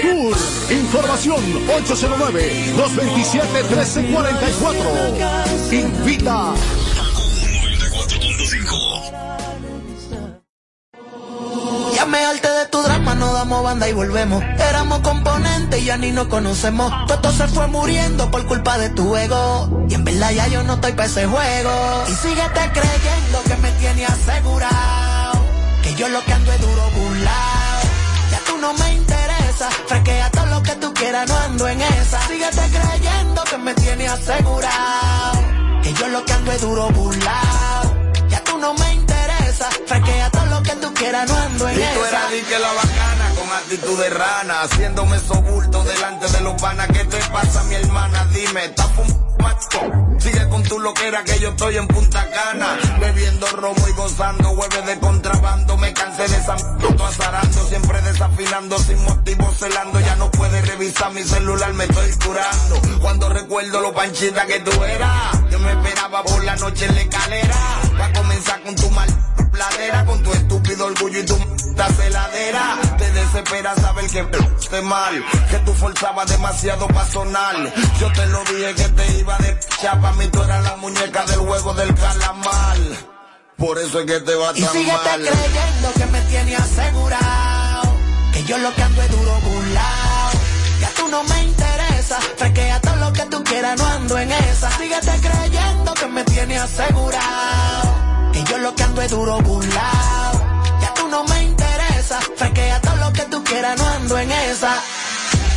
tour. Información 809-227-1344. Invita. Ya me harté de tu drama, no damos banda y volvemos. Éramos componentes y ya ni nos conocemos. Todo se fue muriendo por culpa de tu ego. Y en verdad ya yo no estoy para ese juego. Y síguete creyendo que me tiene asegurado. Que yo lo que ando es duro burlao. Ya tú no me Fresquea todo lo que tú quieras, no ando en esa. Síguete creyendo que me tiene asegurado. Que yo lo que ando es duro burlao. Ya tú no me interesa. Fresquea todo lo que tú quieras, no ando en Y tú esa. eras di que la bacana actitud de rana, haciéndome sobulto delante de los panas. ¿Qué te pasa, mi hermana? Dime, ¿estás fumando? Sigue con tu loquera que yo estoy en Punta Cana, bebiendo romo y gozando hueves de contrabando. Me cansé de esa azarando, siempre desafinando, sin motivo celando. Ya no puedes revisar mi celular, me estoy curando. Cuando recuerdo lo panchita que tú eras, yo me esperaba por la noche en la escalera. Va a comenzar con tu mal pladera, con tu estúpido orgullo y tu celadera. Te desespera saber que esté mal, que tú forzabas demasiado para sonar. Yo te lo dije que te iba de chapa, mí tú eras la muñeca del juego del calamar. Por eso es que te va Y tan síguete mal. creyendo que me tiene asegurado. Que yo lo que ando es duro burlao. Ya tú no me interesa. Fresquea todo lo que tú quieras, no ando en esa. Síguete creyendo que me tiene asegurado. Que yo lo que ando es duro burlao. Ya tú no me interesa. Fresquea todo lo que tú quieras, no ando en esa.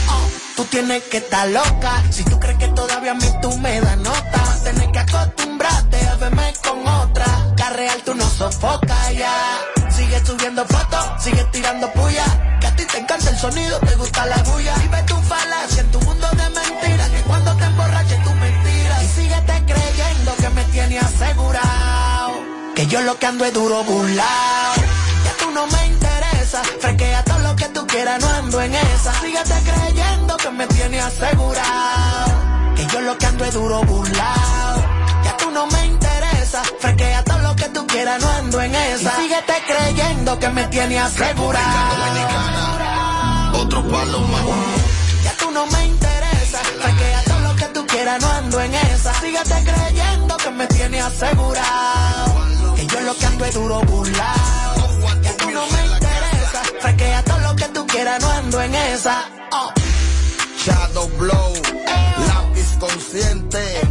Oh, Tú tienes que estar loca. Si tú crees que todavía a mí tú me das nota, tener que acostumbrarte a verme con otra. La real tú no sofocas ya. Sigue subiendo fotos, sigue tirando puya. Que a ti te encanta el sonido, te gusta la bulla. Y ve tu falacia en tu mundo de mentiras. Que cuando te emborraches tú mentiras. Y síguete creyendo que me tiene asegurado. Que yo lo que ando es duro burlao. Ya tú no me interesa. Fresquea todo lo que tú quieras, no ando en esa. Síguete creyendo que me tiene asegurado. Que yo lo que ando es duro burlao. Ya tú no me interesa. Fresquea todo lo que tú quieras, no ando en esa. Y síguete creyendo que me tiene asegurado. Otro palo más. Ya tú no me interesa. Fresquea todo lo que tú quieras, no ando en esa. Síguete creyendo que me tiene asegurado. Que yo lo que ando es duro burlao. Ya tú no me interesa. Fresquea todo lo que tú quieras, no ando en esa. Oh. Shadow Blow, lápiz consciente.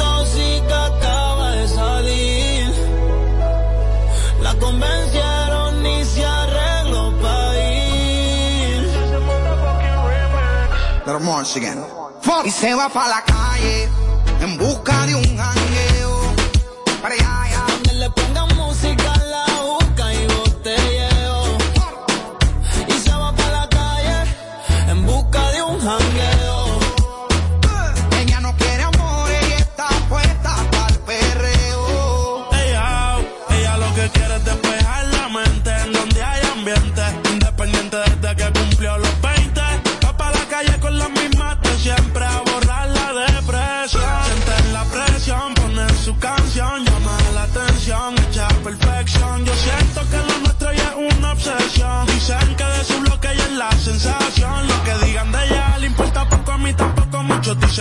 March again. Y se va para la calle en busca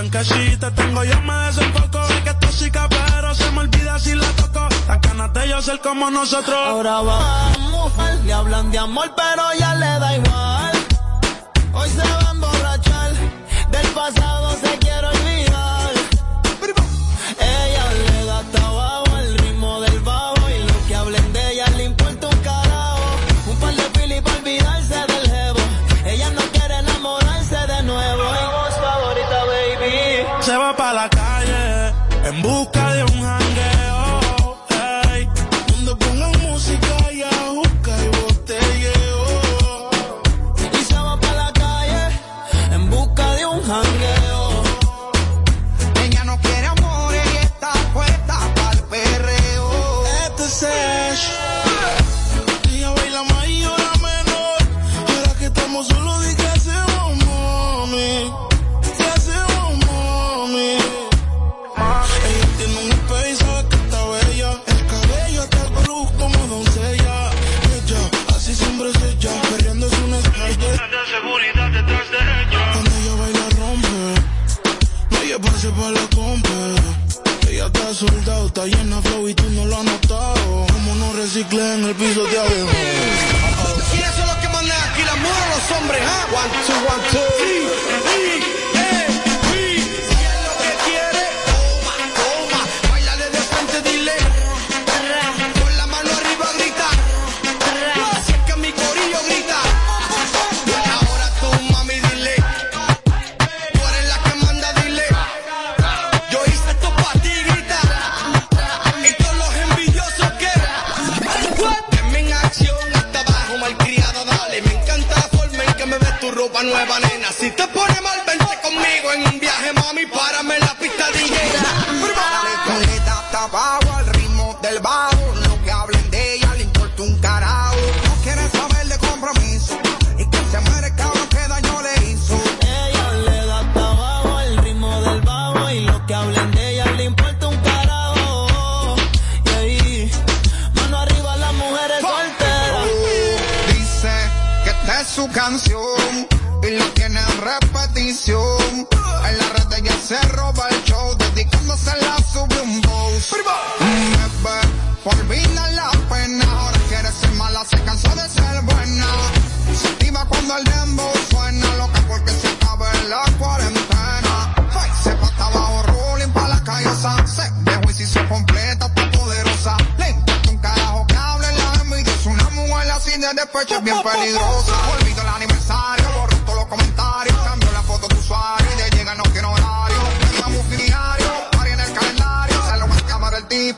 dicen que si te tengo yo me desenfoco. Sé que es tóxica, pero se me olvida si la toco. Las ganas de yo ser como nosotros. Ahora vamos, le hablan de amor, pero ya le da igual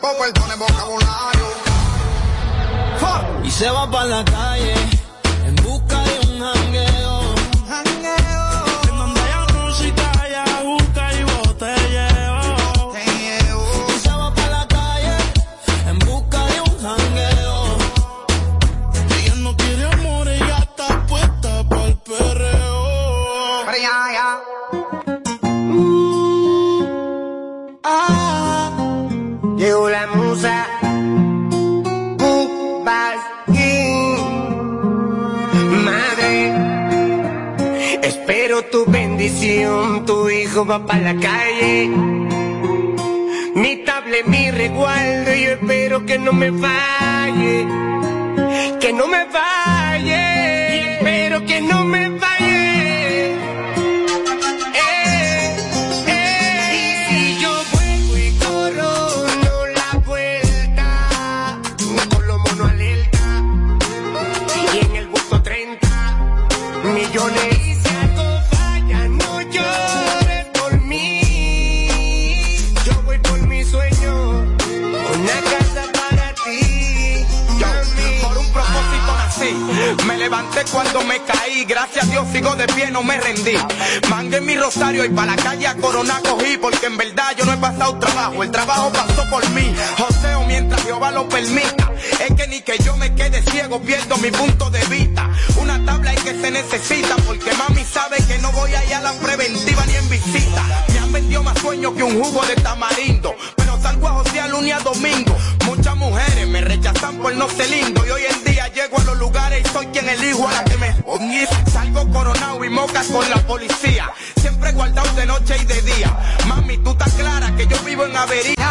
tampoco él pone vocabulario. ¡Ja! Y se va para la calle en busca de un hangue tu bendición, tu hijo va para la calle. Mi table, mi resguardo, yo espero que no me falle, que no me falle. gracias a Dios sigo de pie, no me rendí. Mangué mi rosario y para la calle a corona cogí, porque en verdad yo no he pasado trabajo, el trabajo pasó por mí. Joseo mientras Jehová lo permita. Es que ni que yo me quede ciego, pierdo mi punto de vista. Una tabla es que se necesita, porque mami sabe que no voy allá a la preventiva ni en visita. Me han vendido más sueños que un jugo de tamarindo. Pero salgo a José a lunes a domingo. Muchas mujeres me rechazan por no ser lindo llego a los lugares y soy quien elijo a la que me Salgo coronado y mocas con la policía. Siempre guardado de noche y de día. Mami, tú estás clara que yo vivo en avería.